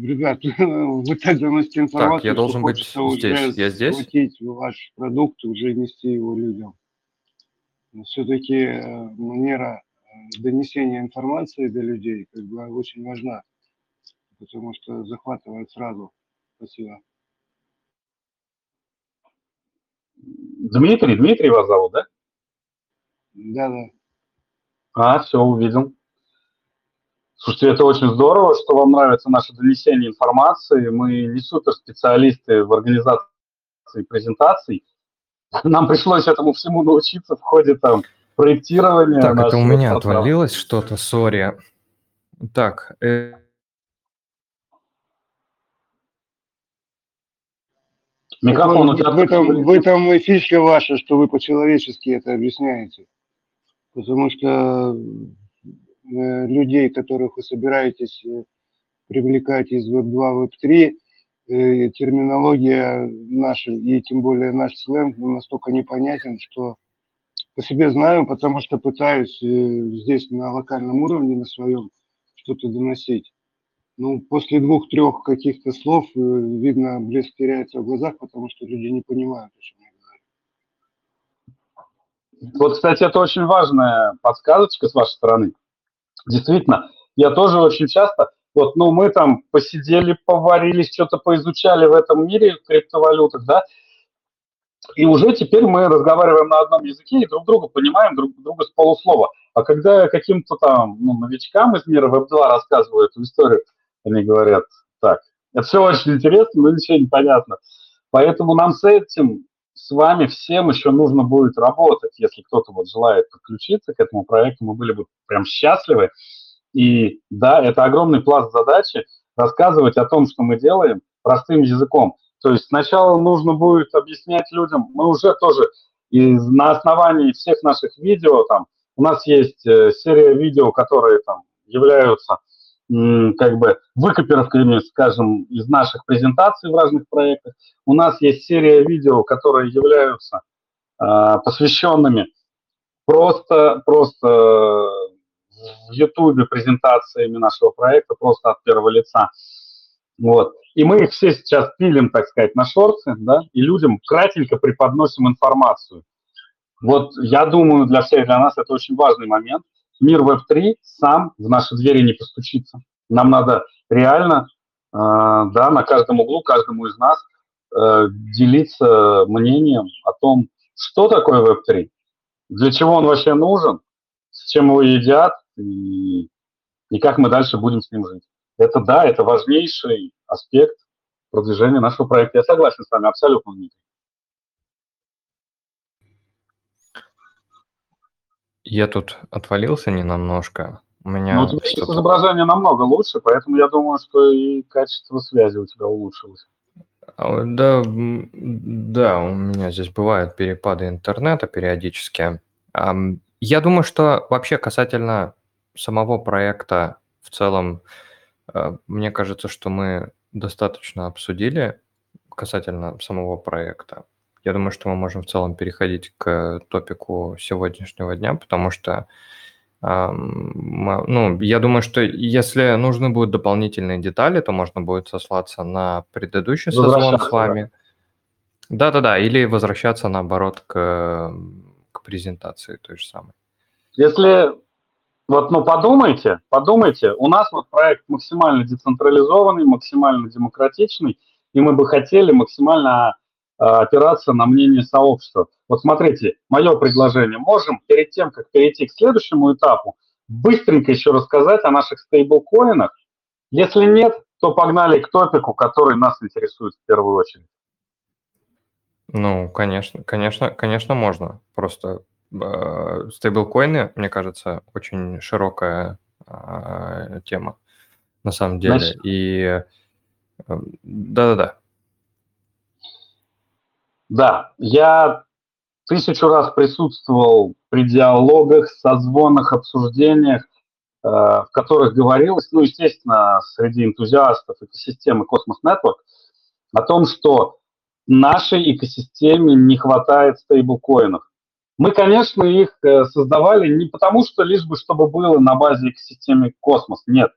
ребят, *laughs* вы так заносите информацию, Так, я должен что быть здесь. Я здесь? схватить ваш продукт, уже нести его людям. Все-таки манера э, донесения информации до людей как бы очень важна, потому что захватывает сразу. Спасибо. Дмитрий, Дмитрий вас зовут, да? Да, да. А, все, увидел. Слушайте, это очень здорово, что вам нравится наше донесение информации. Мы не суперспециалисты в организации презентаций. Нам пришлось этому всему научиться в ходе там проектирования. Так, это у меня отвалилось что-то, сори. Так, э, Микрофон у тебя в этом, в этом и фишка ваша, что вы по-человечески это объясняете. Потому что э, людей, которых вы собираетесь э, привлекать из Web2, Web3, э, терминология наша, и тем более наш сленг настолько непонятен, что по себе знаю, потому что пытаюсь здесь на локальном уровне, на своем, что-то доносить. Ну, после двух-трех каких-то слов, э, видно, блеск теряется в глазах, потому что люди не понимают, о чем я говорю. Вот, кстати, это очень важная подсказочка с вашей стороны. Действительно, я тоже очень часто, вот, ну, мы там посидели, поварились, что-то поизучали в этом мире криптовалютах, да, и уже теперь мы разговариваем на одном языке и друг друга понимаем друг друга с полуслова. А когда каким-то там ну, новичкам из мира Web2 рассказываю эту историю, они говорят, так, это все очень интересно, но ничего не понятно. Поэтому нам с этим, с вами всем еще нужно будет работать. Если кто-то вот желает подключиться к этому проекту, мы были бы прям счастливы. И да, это огромный пласт задачи рассказывать о том, что мы делаем простым языком. То есть сначала нужно будет объяснять людям, мы уже тоже из, на основании всех наших видео, там, у нас есть э, серия видео, которые там являются как бы выкопировками, скажем, из наших презентаций в разных проектах. У нас есть серия видео, которые являются э, посвященными просто, просто в Ютубе презентациями нашего проекта просто от первого лица. Вот. И мы их все сейчас пилим, так сказать, на шорты, да, и людям кратенько преподносим информацию. Вот я думаю, для всех, для нас это очень важный момент. Мир Web3 сам в наши двери не постучится. Нам надо реально, э, да, на каждом углу, каждому из нас э, делиться мнением о том, что такое Web3, для чего он вообще нужен, с чем его едят и, и как мы дальше будем с ним жить. Это да, это важнейший аспект продвижения нашего проекта. Я согласен с вами абсолютно. Я тут отвалился не немножко. У меня Но у тебя сейчас изображение намного лучше, поэтому я думаю, что и качество связи у тебя улучшилось. А, да, да, у меня здесь бывают перепады интернета периодически. Я думаю, что вообще касательно самого проекта в целом, э, мне кажется, что мы достаточно обсудили касательно самого проекта. Я думаю, что мы можем в целом переходить к топику сегодняшнего дня, потому что, ну, я думаю, что если нужны будут дополнительные детали, то можно будет сослаться на предыдущий созвон с вами. Да-да-да, или возвращаться, наоборот, к, к презентации той же самой. Если вот, ну, подумайте, подумайте, у нас вот проект максимально децентрализованный, максимально демократичный, и мы бы хотели максимально опираться на мнение сообщества. Вот смотрите, мое предложение. Можем перед тем, как перейти к следующему этапу, быстренько еще рассказать о наших стейблкоинах. Если нет, то погнали к топику, который нас интересует в первую очередь. Ну, конечно, конечно, конечно, можно. Просто э, стейблкоины, мне кажется, очень широкая э, тема на самом деле. Значит, И э, да-да-да. Да, я тысячу раз присутствовал при диалогах, созвонах, обсуждениях, э, в которых говорилось, ну, естественно, среди энтузиастов экосистемы Cosmos Network, о том, что нашей экосистеме не хватает стейблкоинов. Мы, конечно, их э, создавали не потому, что лишь бы чтобы было на базе экосистемы Космос. Нет.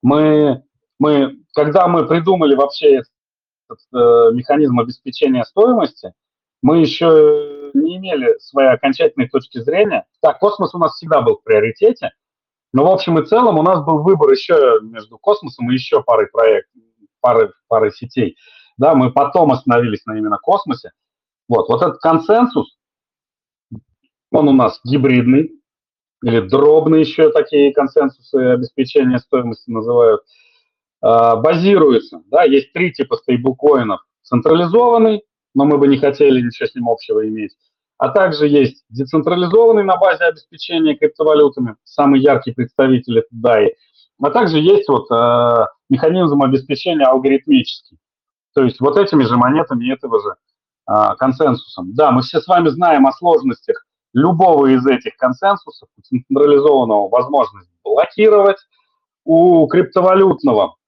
Мы, мы, когда мы придумали вообще этот э, механизм обеспечения стоимости, мы еще не имели своей окончательной точки зрения. Так, космос у нас всегда был в приоритете, но в общем и целом у нас был выбор еще между космосом и еще парой проектов, парой, парой сетей. Да, мы потом остановились на именно космосе. Вот, вот этот консенсус, он у нас гибридный, или дробные еще такие консенсусы обеспечения стоимости называют – базируется, да, есть три типа стейблкоинов. Централизованный, но мы бы не хотели ничего с ним общего иметь. А также есть децентрализованный на базе обеспечения криптовалютами, самый яркий представитель это DAI. А также есть вот э, механизм обеспечения алгоритмический. То есть вот этими же монетами этого же э, консенсусом. Да, мы все с вами знаем о сложностях любого из этих консенсусов, централизованного возможность блокировать, у криптовалютного Э,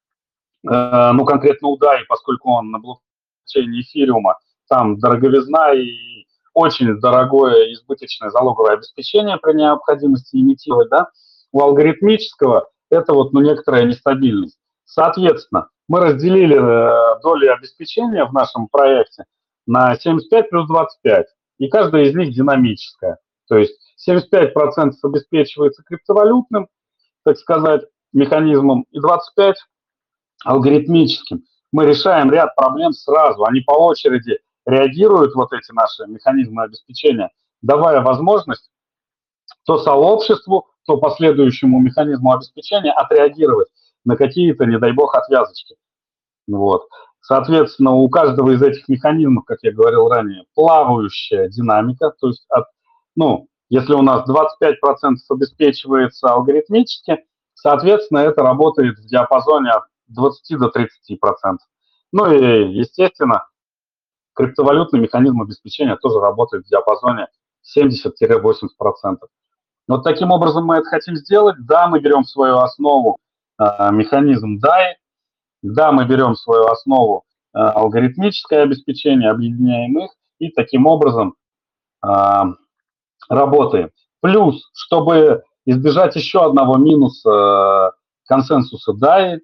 ну, конкретно у DAI, поскольку он на блокчейне эфириума, там дороговизна и очень дорогое избыточное залоговое обеспечение при необходимости имитировать, да, у алгоритмического это вот, ну, некоторая нестабильность. Соответственно, мы разделили э, доли обеспечения в нашем проекте на 75 плюс 25, и каждая из них динамическая. То есть 75% обеспечивается криптовалютным, так сказать, механизмом, и 25 алгоритмическим. Мы решаем ряд проблем сразу, они по очереди реагируют, вот эти наши механизмы обеспечения, давая возможность то сообществу, то последующему механизму обеспечения отреагировать на какие-то, не дай бог, отвязочки. Вот. Соответственно, у каждого из этих механизмов, как я говорил ранее, плавающая динамика, то есть от, ну, если у нас 25% обеспечивается алгоритмически, соответственно, это работает в диапазоне от 20 до 30 процентов. Ну и, естественно, криптовалютный механизм обеспечения тоже работает в диапазоне 70-80 процентов. Вот таким образом мы это хотим сделать. Да, мы берем в свою основу э, механизм DAI, да, мы берем в свою основу э, алгоритмическое обеспечение, объединяем их, и таким образом э, работаем. Плюс, чтобы избежать еще одного минуса консенсуса DAI,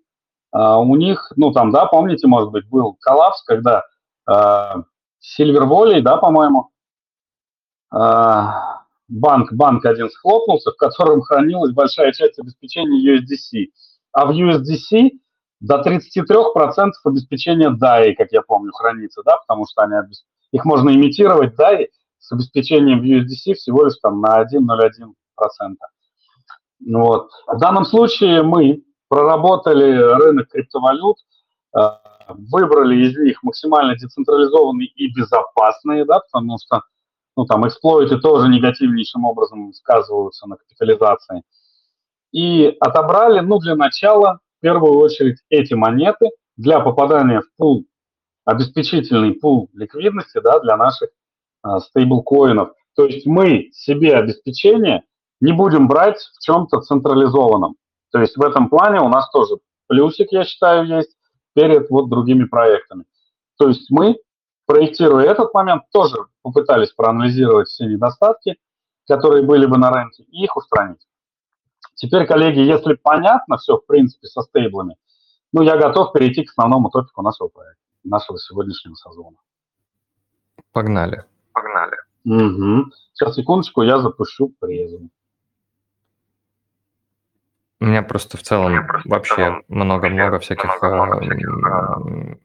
у них, ну там, да, помните, может быть, был коллапс, когда Silver Valley, да, по-моему, банк, банк один схлопнулся, в котором хранилась большая часть обеспечения USDC. А в USDC до 33% обеспечения DAI, как я помню, хранится, да, потому что они, их можно имитировать DAI с обеспечением в USDC всего лишь там на 1,01%. Ну вот. В данном случае мы проработали рынок криптовалют, э, выбрали из них максимально децентрализованные и безопасные, да, потому что ну, там, эксплойты тоже негативнейшим образом сказываются на капитализации. И отобрали, ну, для начала, в первую очередь, эти монеты для попадания в пул, обеспечительный пул ликвидности, да, для наших а, стейблкоинов. То есть мы себе обеспечение не будем брать в чем-то централизованном. То есть в этом плане у нас тоже плюсик, я считаю, есть перед вот другими проектами. То есть мы проектируя этот момент, тоже попытались проанализировать все недостатки, которые были бы на рынке, и их устранить. Теперь, коллеги, если понятно все, в принципе, со стейблами, ну, я готов перейти к основному топику нашего проекта, нашего сегодняшнего сезона. Погнали. Погнали. Угу. Сейчас, секундочку, я запущу презу. У меня просто в целом вообще много-много всяких много всяких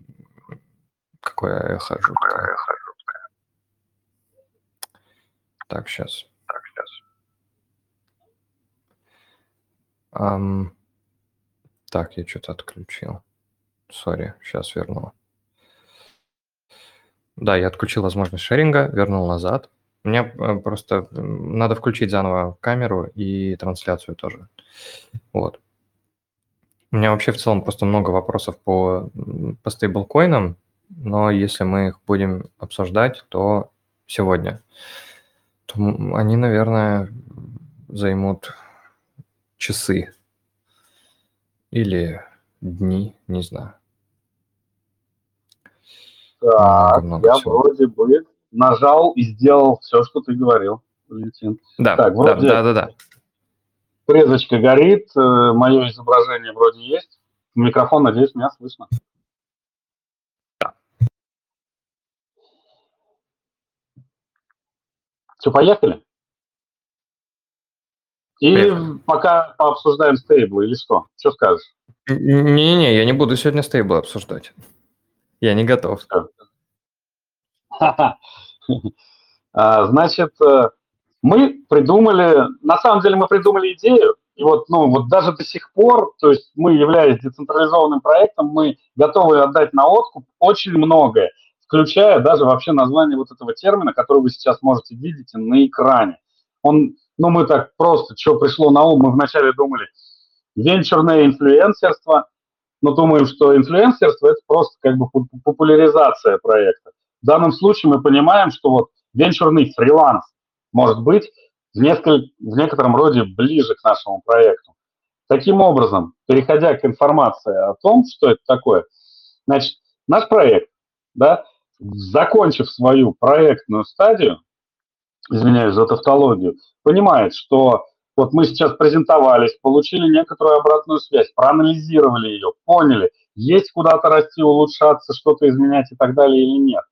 Какое эхо жуткое. эхо жуткое. Так, сейчас. Так, сейчас. Um, так, я что-то отключил. Сори, сейчас верну. Да, я отключил возможность шеринга, вернул назад. Мне э, просто надо включить заново камеру и трансляцию тоже. Вот. У меня вообще в целом просто много вопросов по, по стейблкоинам, но если мы их будем обсуждать, то сегодня, то они, наверное, займут часы или дни, не знаю. Так, много я всего. вроде бы нажал и сделал все, что ты говорил, Валентин. Да, так, вроде да, да, да, да. Презочка горит, э, мое изображение вроде есть. Микрофон, надеюсь, меня слышно. Все, поехали? Или поехали. пока пообсуждаем стейблы, или что? Что скажешь? Не-не-не, я не буду сегодня стейблы обсуждать. Я не готов. А, *laughs* значит, э, мы придумали, на самом деле мы придумали идею, и вот, ну, вот даже до сих пор, то есть мы, являясь децентрализованным проектом, мы готовы отдать на откуп очень многое включая даже вообще название вот этого термина, который вы сейчас можете видеть на экране. Он, ну, мы так просто, что пришло на ум, мы вначале думали, венчурное инфлюенсерство, но думаем, что инфлюенсерство – это просто как бы популяризация проекта. В данном случае мы понимаем, что вот венчурный фриланс может быть в, в некотором роде ближе к нашему проекту. Таким образом, переходя к информации о том, что это такое, значит, наш проект, да, закончив свою проектную стадию, извиняюсь за тавтологию, понимает, что вот мы сейчас презентовались, получили некоторую обратную связь, проанализировали ее, поняли, есть куда-то расти, улучшаться, что-то изменять и так далее или нет.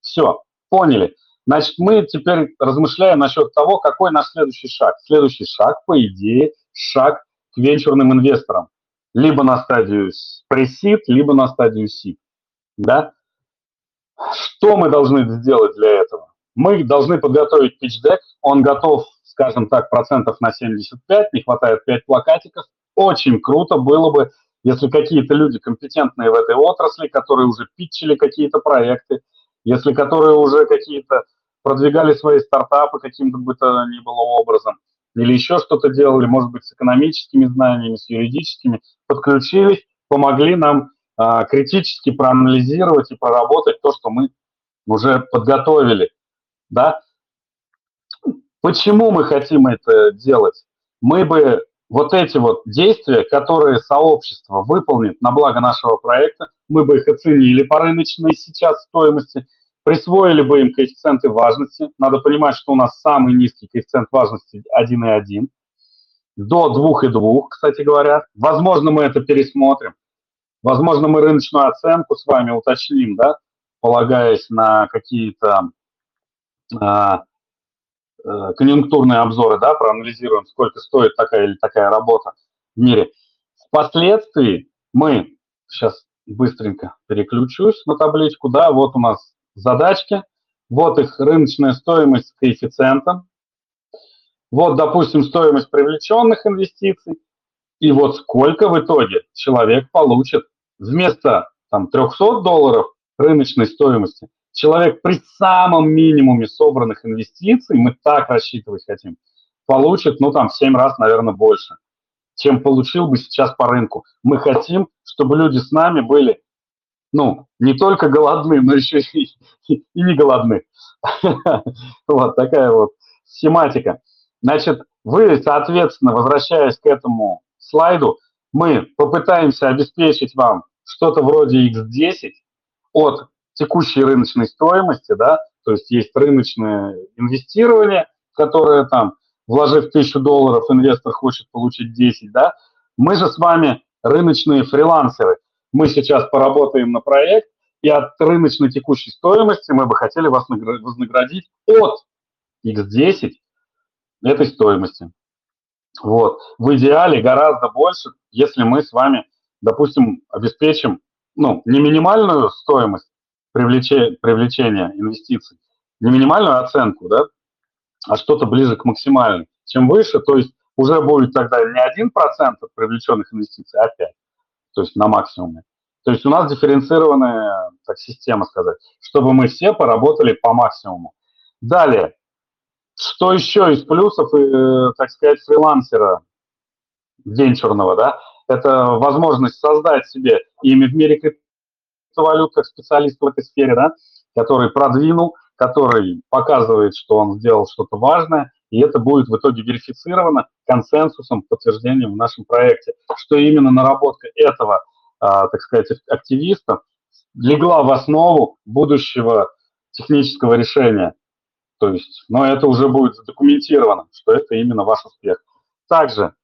Все, поняли. Значит, мы теперь размышляем насчет того, какой наш следующий шаг. Следующий шаг, по идее, шаг к венчурным инвесторам. Либо на стадию пресид, либо на стадию сид. Да? Что мы должны сделать для этого? Мы должны подготовить питч-дек, он готов, скажем так, процентов на 75, не хватает 5 плакатиков. Очень круто было бы, если какие-то люди компетентные в этой отрасли, которые уже питчили какие-то проекты, если которые уже какие-то продвигали свои стартапы каким-то бы то ни было образом, или еще что-то делали, может быть, с экономическими знаниями, с юридическими, подключились, помогли нам а, критически проанализировать и проработать то, что мы уже подготовили. Да? Почему мы хотим это делать? Мы бы вот эти вот действия, которые сообщество выполнит на благо нашего проекта, мы бы их оценили по рыночной сейчас стоимости, присвоили бы им коэффициенты важности. Надо понимать, что у нас самый низкий коэффициент важности 1,1 до 2,2, кстати говоря. Возможно, мы это пересмотрим. Возможно, мы рыночную оценку с вами уточним, да, полагаясь на какие-то а, а, конъюнктурные обзоры, да, проанализируем, сколько стоит такая или такая работа в мире. Впоследствии мы, сейчас быстренько переключусь на табличку, да, вот у нас задачки, вот их рыночная стоимость с коэффициентом, вот, допустим, стоимость привлеченных инвестиций, и вот сколько в итоге человек получит. Вместо там, 300 долларов рыночной стоимости, человек при самом минимуме собранных инвестиций, мы так рассчитывать хотим, получит, ну, там, в 7 раз, наверное, больше, чем получил бы сейчас по рынку. Мы хотим, чтобы люди с нами были, ну, не только голодны, но еще и, и не голодны. *laughs* Вот такая вот схематика. Значит, вы, соответственно, возвращаясь к этому слайду, мы попытаемся обеспечить вам что-то вроде X10 от текущей рыночной стоимости, да, то есть есть рыночное инвестирование, которое там, вложив 1000 долларов, инвестор хочет получить 10, да, мы же с вами рыночные фрилансеры. Мы сейчас поработаем на проект, и от рыночной текущей стоимости мы бы хотели вас вознаградить от X10 этой стоимости. Вот. В идеале гораздо больше, если мы с вами, допустим, обеспечим ну, не минимальную стоимость привлечения, привлечения инвестиций, не минимальную оценку, да, а что-то ближе к максимальной. Чем выше, то есть уже будет тогда не 1% от привлеченных инвестиций, а 5%, то есть на максимуме. То есть у нас дифференцированная так, система, сказать, чтобы мы все поработали по максимуму. Далее, что еще из плюсов, э, так сказать, фрилансера венчурного, да, это возможность создать себе имя в мире криптовалют как специалист в этой сфере, да, который продвинул, который показывает, что он сделал что-то важное, и это будет в итоге верифицировано консенсусом, подтверждением в нашем проекте, что именно наработка этого, а, так сказать, активиста легла в основу будущего технического решения. То есть, но это уже будет задокументировано, что это именно ваш успех. Также,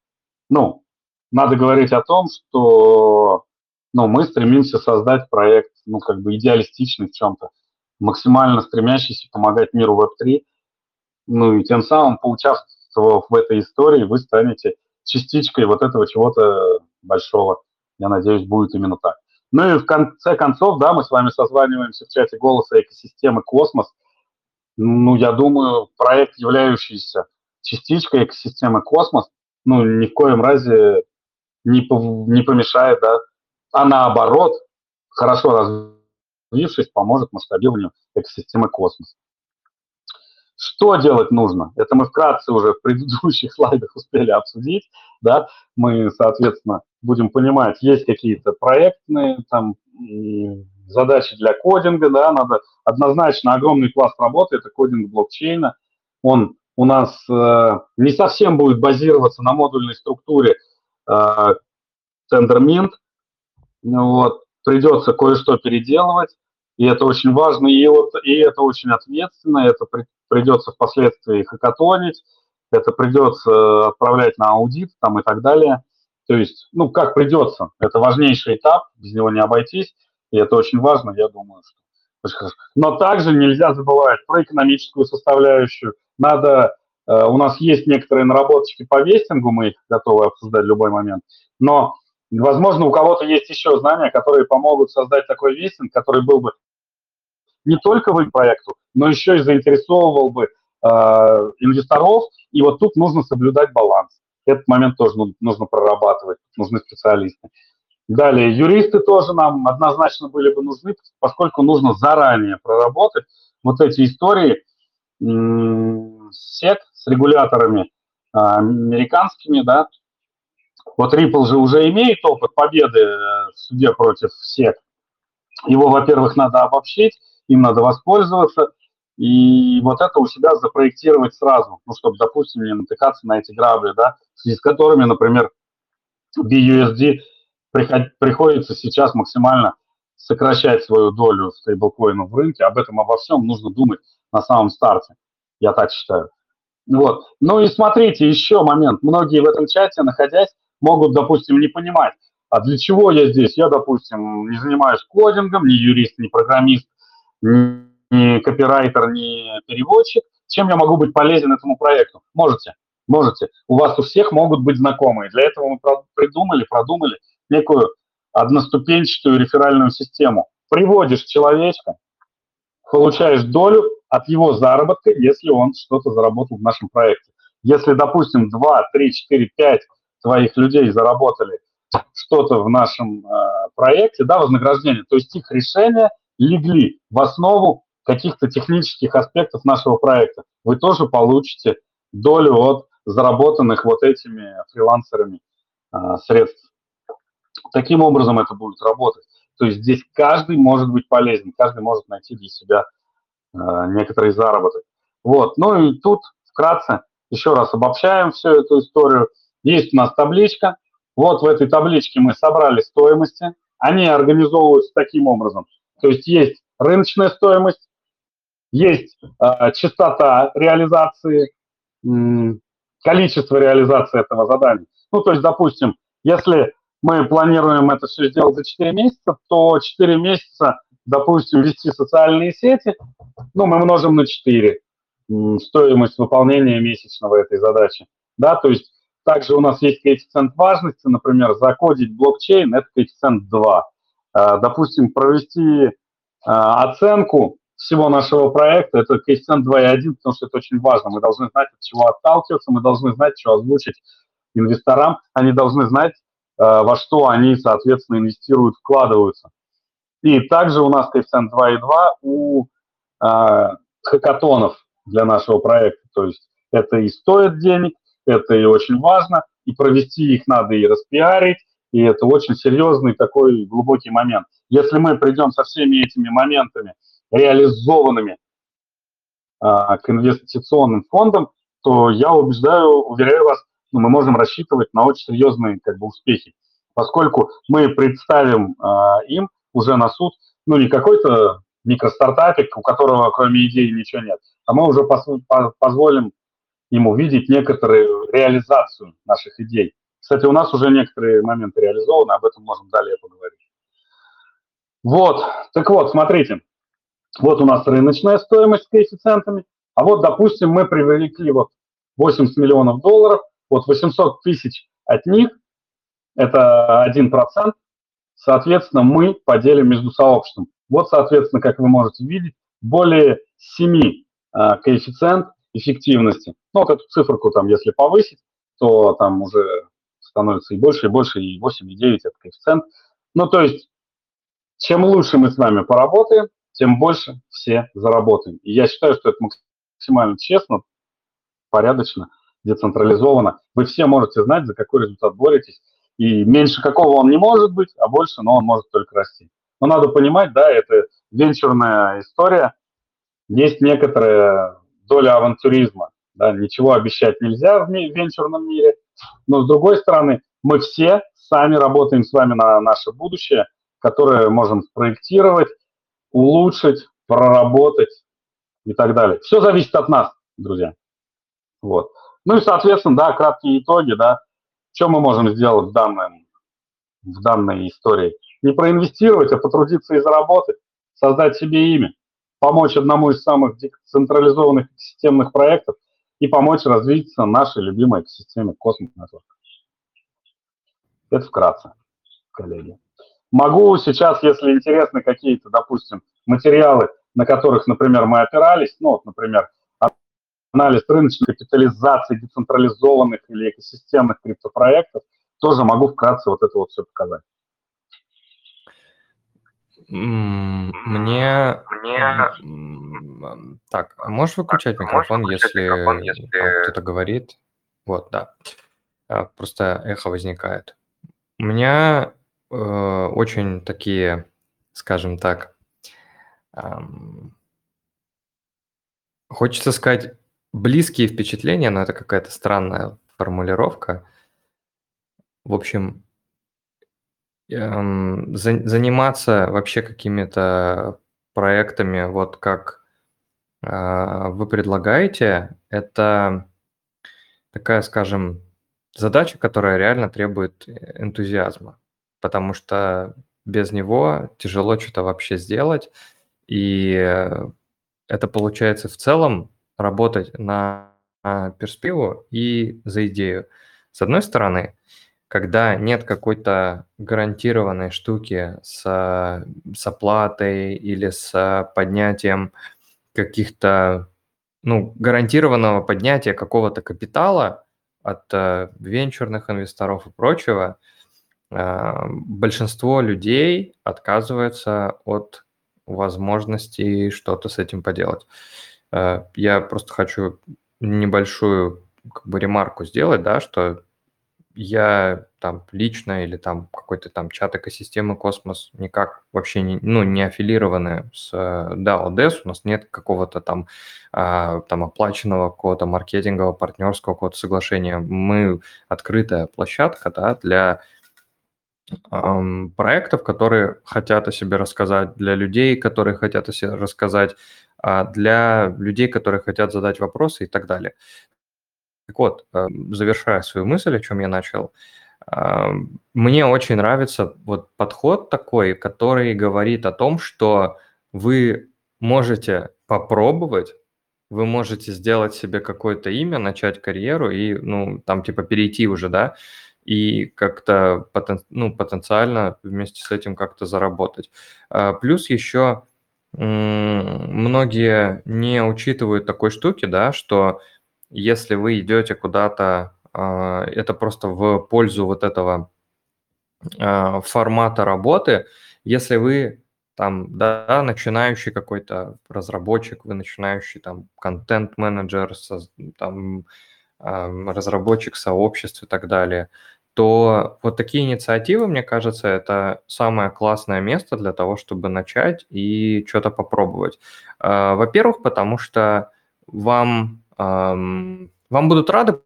ну, надо говорить о том, что ну, мы стремимся создать проект, ну, как бы идеалистичный в чем-то, максимально стремящийся помогать миру Web3, ну, и тем самым, поучаствовав в этой истории, вы станете частичкой вот этого чего-то большого. Я надеюсь, будет именно так. Ну и в конце концов, да, мы с вами созваниваемся в чате голоса экосистемы «Космос», ну, я думаю, проект, являющийся частичкой экосистемы космос, ну, ни в коем разе не, не помешает, да, а наоборот, хорошо развившись, поможет масштабированию экосистемы космос. Что делать нужно? Это мы вкратце уже в предыдущих *laughs* слайдах успели обсудить, да, мы, соответственно, будем понимать, есть какие-то проектные там задачи для кодинга, да, надо однозначно огромный пласт работы, это кодинг блокчейна, он у нас э, не совсем будет базироваться на модульной структуре э, TenderMint, вот, придется кое-что переделывать, и это очень важно, и, вот, и это очень ответственно, это при, придется впоследствии хакатонить, это придется отправлять на аудит там и так далее. То есть, ну, как придется, это важнейший этап, без него не обойтись. И это очень важно, я думаю, что. Но также нельзя забывать про экономическую составляющую. Надо, э, у нас есть некоторые наработочки по вестингу, мы их готовы обсуждать в любой момент. Но, возможно, у кого-то есть еще знания, которые помогут создать такой вестинг, который был бы не только в проекту, но еще и заинтересовывал бы э, инвесторов. И вот тут нужно соблюдать баланс. Этот момент тоже нужно прорабатывать, нужны специалисты. Далее, юристы тоже нам однозначно были бы нужны, поскольку нужно заранее проработать вот эти истории сек с регуляторами а, американскими, да. Вот Ripple же уже имеет опыт победы э, в суде против сек. Его, во-первых, надо обобщить, им надо воспользоваться, и вот это у себя запроектировать сразу, ну, чтобы, допустим, не натыкаться на эти грабли, да, в связи с которыми, например, BUSD приходится сейчас максимально сокращать свою долю стейблкоинов в рынке. Об этом обо всем нужно думать на самом старте, я так считаю. Вот. Ну и смотрите, еще момент. Многие в этом чате, находясь, могут, допустим, не понимать, а для чего я здесь? Я, допустим, не занимаюсь кодингом, не юрист, не программист, не копирайтер, не переводчик. Чем я могу быть полезен этому проекту? Можете, можете. У вас у всех могут быть знакомые. Для этого мы придумали, продумали некую одноступенчатую реферальную систему. Приводишь человечка, получаешь долю от его заработка, если он что-то заработал в нашем проекте. Если, допустим, 2, 3, 4, 5 твоих людей заработали что-то в нашем э, проекте, да, вознаграждение, то есть их решения легли в основу каких-то технических аспектов нашего проекта. Вы тоже получите долю от заработанных вот этими фрилансерами э, средств. Таким образом это будет работать. То есть здесь каждый может быть полезен, каждый может найти для себя э, некоторый заработок. Вот. Ну и тут вкратце еще раз обобщаем всю эту историю. Есть у нас табличка. Вот в этой табличке мы собрали стоимости. Они организовываются таким образом. То есть есть рыночная стоимость, есть э, частота реализации, э, количество реализации этого задания. Ну, то есть, допустим, если мы планируем это все сделать за 4 месяца, то 4 месяца, допустим, вести социальные сети, ну, мы множим на 4 стоимость выполнения месячного этой задачи. Да, то есть также у нас есть коэффициент важности, например, закодить блокчейн – это коэффициент 2. А, допустим, провести а, оценку всего нашего проекта – это коэффициент 2,1, потому что это очень важно. Мы должны знать, от чего отталкиваться, мы должны знать, что озвучить инвесторам, они должны знать, Э, во что они, соответственно, инвестируют, вкладываются. И также у нас коэффициент 2,2 у э, хакатонов для нашего проекта. То есть это и стоит денег, это и очень важно, и провести их надо и распиарить, и это очень серьезный такой глубокий момент. Если мы придем со всеми этими моментами реализованными э, к инвестиционным фондам, то я убеждаю, уверяю вас, ну, мы можем рассчитывать на очень серьезные как бы, успехи, поскольку мы представим э, им уже на суд, ну, не какой-то микростартапик, у которого кроме идеи ничего нет, а мы уже позволим им увидеть некоторую реализацию наших идей. Кстати, у нас уже некоторые моменты реализованы, об этом можем далее поговорить. Вот, так вот, смотрите, вот у нас рыночная стоимость с коэффициентами, а вот, допустим, мы привлекли вот 80 миллионов долларов, вот 800 тысяч от них, это 1%, соответственно, мы поделим между сообществом. Вот, соответственно, как вы можете видеть, более 7 э, коэффициент эффективности. Ну, вот эту циферку там, если повысить, то там уже становится и больше, и больше, и 8, и 9 это коэффициент. Ну, то есть, чем лучше мы с вами поработаем, тем больше все заработаем. И я считаю, что это максимально честно, порядочно децентрализованно, вы все можете знать, за какой результат боретесь. И меньше какого он не может быть, а больше, но он может только расти. Но надо понимать, да, это венчурная история. Есть некоторая доля авантюризма. Да, ничего обещать нельзя в, ми- венчурном мире. Но с другой стороны, мы все сами работаем с вами на наше будущее, которое можем спроектировать, улучшить, проработать и так далее. Все зависит от нас, друзья. Вот. Ну и, соответственно, да, краткие итоги, да, что мы можем сделать в, данном, в данной истории? Не проинвестировать, а потрудиться и заработать, создать себе имя, помочь одному из самых централизованных системных проектов и помочь развиться нашей любимой экосистеме Cosmos Network. Это вкратце, коллеги. Могу сейчас, если интересны какие-то, допустим, материалы, на которых, например, мы опирались, ну, вот, например, анализ рыночной капитализации децентрализованных или экосистемных криптопроектов, тоже могу вкратце вот это вот все показать. Мне... Мне... Так, а можешь выключать микрофон, можешь если, микрофон, если... кто-то говорит? Вот, да. А, просто эхо возникает. У меня э, очень такие, скажем так, эм, хочется сказать, близкие впечатления, но это какая-то странная формулировка. В общем, заниматься вообще какими-то проектами, вот как а, вы предлагаете, это такая, скажем, задача, которая реально требует энтузиазма, потому что без него тяжело что-то вообще сделать, и э, это получается в целом работать на перспективу и за идею. С одной стороны, когда нет какой-то гарантированной штуки с, с оплатой или с поднятием каких-то, ну, гарантированного поднятия какого-то капитала от э, венчурных инвесторов и прочего, э, большинство людей отказывается от возможности что-то с этим поделать. Э, я просто хочу небольшую как бы ремарку сделать, да, что я там лично или там какой-то там чат экосистемы Космос никак вообще не, ну, не аффилированы с DAO DES, у нас нет какого-то там, а, там оплаченного какого-то маркетингового, партнерского какого-то соглашения. Мы открытая площадка да, для эм, проектов, которые хотят о себе рассказать, для людей, которые хотят о себе рассказать, а для людей, которые хотят задать вопросы и так далее. Так вот, э, завершая свою мысль, о чем я начал, э, мне очень нравится вот подход такой, который говорит о том, что вы можете попробовать, вы можете сделать себе какое-то имя, начать карьеру и, ну, там, типа, перейти уже, да, и как-то потен, ну, потенциально вместе с этим как-то заработать. Э, плюс еще многие не учитывают такой штуки, да, что если вы идете куда-то, а, это просто в пользу вот этого а, формата работы, если вы там, да, начинающий какой-то разработчик, вы начинающий там контент-менеджер, там, разработчик сообществ и так далее, то вот такие инициативы, мне кажется, это самое классное место для того, чтобы начать и что-то попробовать. А, во-первых, потому что вам вам будут рады,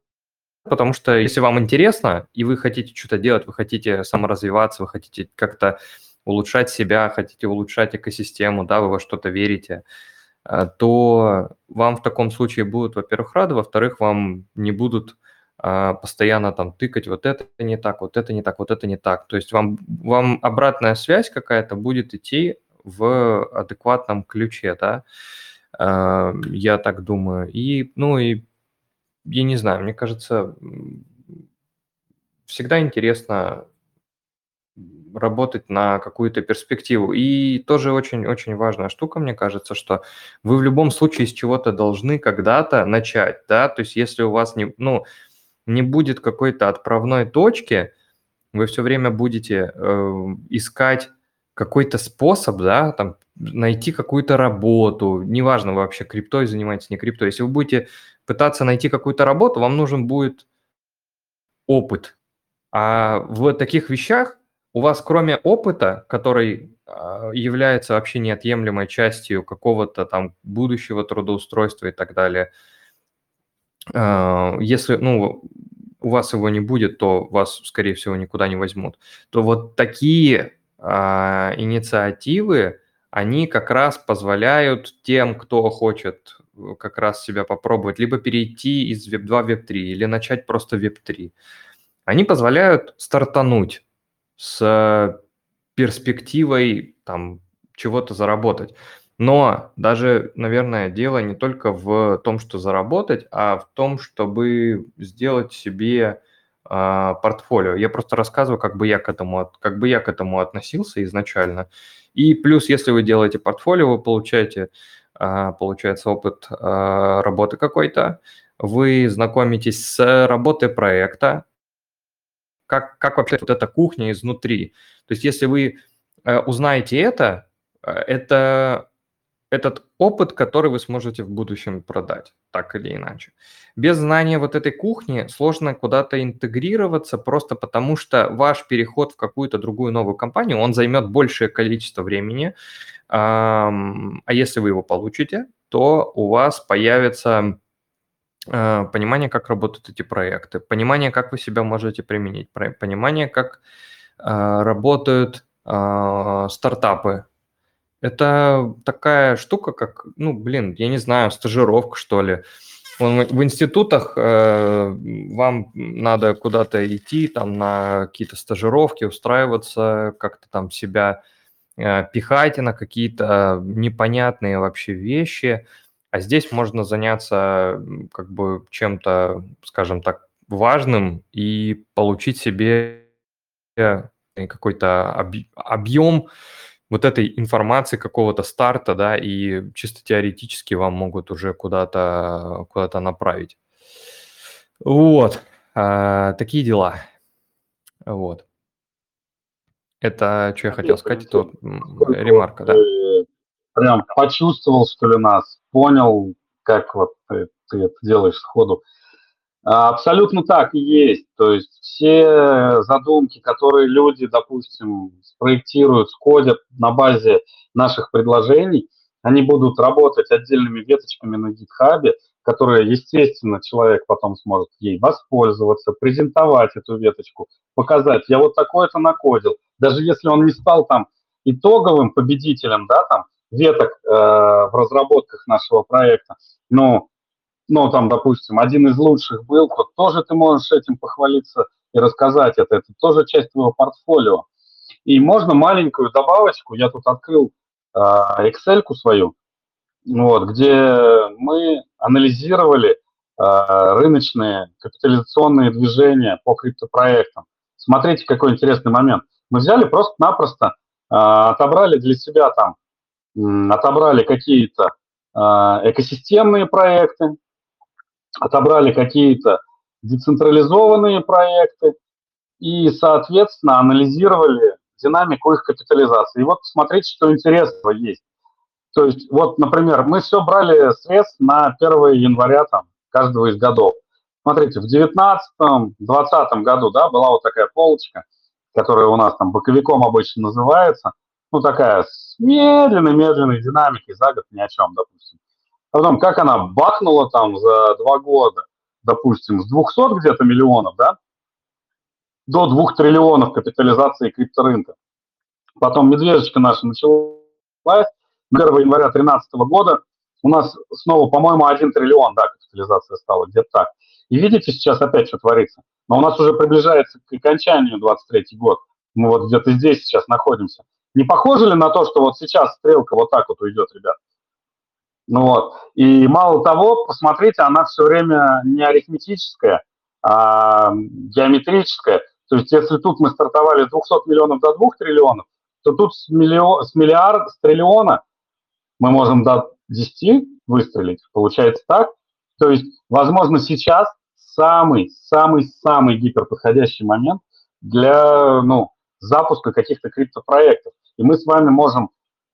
потому что если вам интересно, и вы хотите что-то делать, вы хотите саморазвиваться, вы хотите как-то улучшать себя, хотите улучшать экосистему, да, вы во что-то верите, э, то вам в таком случае будут, во-первых, рады, во-вторых, вам не будут а, постоянно там тыкать вот это не так, вот это не так, вот это не так. То есть вам, вам обратная связь какая-то будет идти в адекватном ключе, да. А, я так думаю. И, ну, и я не знаю, мне кажется, всегда интересно работать на какую-то перспективу. И тоже очень-очень важная штука, мне кажется, что вы в любом случае с чего-то должны когда-то начать, да, то есть если у вас не, ну, не будет какой-то отправной точки, вы все время будете э, искать какой-то способ, да, там, найти какую-то работу, неважно, вы вообще криптой занимаетесь, не криптой. Если вы будете пытаться найти какую-то работу, вам нужен будет опыт. А в таких вещах у вас кроме опыта, который а, является вообще неотъемлемой частью какого-то там будущего трудоустройства и так далее, а, если, ну, у вас его не будет, то вас, скорее всего, никуда не возьмут, то вот такие а, инициативы, они как раз позволяют тем, кто хочет э, как раз себя попробовать, либо перейти из Web2 в Web3 или начать просто Web3. Они позволяют стартануть с перспективой там чего-то заработать. Но даже, наверное, дело не только в том, что заработать, а в том, чтобы сделать себе портфолио. Я просто рассказываю, как бы я к этому, как бы я к этому относился изначально. И плюс, если вы делаете портфолио, вы получаете, а, получается, опыт а, работы какой-то, вы знакомитесь с работой проекта, как, как вообще вот эта кухня изнутри. То есть если вы э, узнаете это, э, это этот опыт, который вы сможете в будущем продать, так или иначе. Без знания вот этой кухни сложно куда-то интегрироваться, просто потому что ваш переход в какую-то другую новую компанию, он займет большее количество времени, а если вы его получите, то у вас появится а, понимание, как работают эти проекты, понимание, как вы себя можете применить, понимание, как работают стартапы. Это такая штука, как, ну, блин, я не знаю, стажировка, что ли. В институтах э, вам надо куда-то идти, там на какие-то стажировки, устраиваться, как-то там себя э, пихать на какие-то непонятные вообще вещи. А здесь можно заняться как бы чем-то, скажем так, важным и получить себе какой-то объем вот этой информации какого-то старта, да, и чисто теоретически вам могут уже куда-то куда направить. Вот, а, такие дела. Вот. Это что я хотел сказать, это вот ремарка, да. Прям почувствовал, что ли, нас, понял, как вот ты, ты это делаешь сходу. А, абсолютно так и есть. То есть все задумки, которые люди, допустим, спроектируют, скодят на базе наших предложений, они будут работать отдельными веточками на GitHub, которые, естественно, человек потом сможет ей воспользоваться, презентовать эту веточку, показать, я вот такое-то накодил. Даже если он не стал там итоговым победителем, да, там, веток э, в разработках нашего проекта, но ну, там, допустим, один из лучших был, то тоже ты можешь этим похвалиться и рассказать это. Это тоже часть твоего портфолио. И можно маленькую добавочку, я тут открыл э, Excel свою, вот, где мы анализировали э, рыночные капитализационные движения по криптопроектам. Смотрите, какой интересный момент. Мы взяли просто-напросто, э, отобрали для себя там, э, отобрали какие-то э, экосистемные проекты, отобрали какие-то децентрализованные проекты и, соответственно, анализировали динамику их капитализации. И вот посмотрите, что интересного есть. То есть, вот, например, мы все брали средств на 1 января там, каждого из годов. Смотрите, в 2019-2020 году да, была вот такая полочка, которая у нас там боковиком обычно называется, ну, такая с медленной-медленной динамикой за год ни о чем, допустим. А потом, как она бахнула там за два года, допустим, с 200 где-то миллионов, да, до 2 триллионов капитализации крипторынка. Потом медвежечка наша началась, 1 января 2013 года у нас снова, по-моему, 1 триллион, да, капитализация стала, где-то так. И видите сейчас опять, что творится. Но у нас уже приближается к окончанию 23 год. Мы вот где-то здесь сейчас находимся. Не похоже ли на то, что вот сейчас стрелка вот так вот уйдет, ребят? Ну вот. И мало того, посмотрите, она все время не арифметическая, а геометрическая. То есть если тут мы стартовали с 200 миллионов до 2 триллионов, то тут с, миллион, с миллиард, с триллиона мы можем до 10 выстрелить. Получается так. То есть, возможно, сейчас самый-самый-самый гиперподходящий момент для ну, запуска каких-то криптопроектов. И мы с вами можем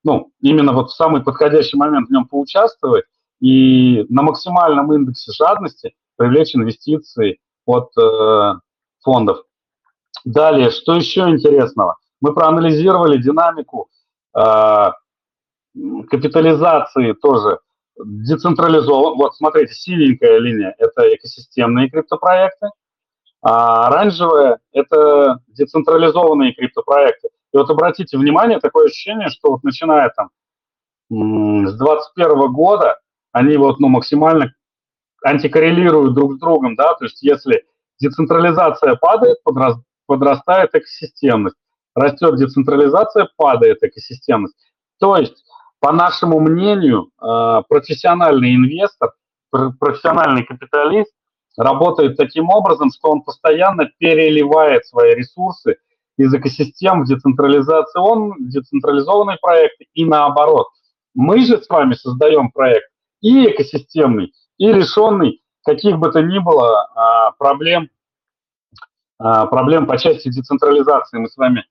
ну, именно вот в самый подходящий момент в нем поучаствовать и на максимальном индексе жадности привлечь инвестиции от э, фондов. Далее, что еще интересного? Мы проанализировали динамику э, капитализации тоже децентрализован. Вот смотрите, синенькая линия – это экосистемные криптопроекты, а оранжевая – это децентрализованные криптопроекты. И вот обратите внимание, такое ощущение, что вот начиная там с 21 года они вот ну, максимально антикоррелируют друг с другом, да, то есть если децентрализация падает, подрастает экосистемность, растет децентрализация, падает экосистемность. То есть, по нашему мнению, э, профессиональный инвестор, профессиональный капиталист работает таким образом, что он постоянно переливает свои ресурсы из экосистем в децентрализацион, децентрализованные проекты и наоборот. Мы же с вами создаем проект и экосистемный, и решенный каких бы то ни было а, проблем, а, проблем по части децентрализации. Мы с вами,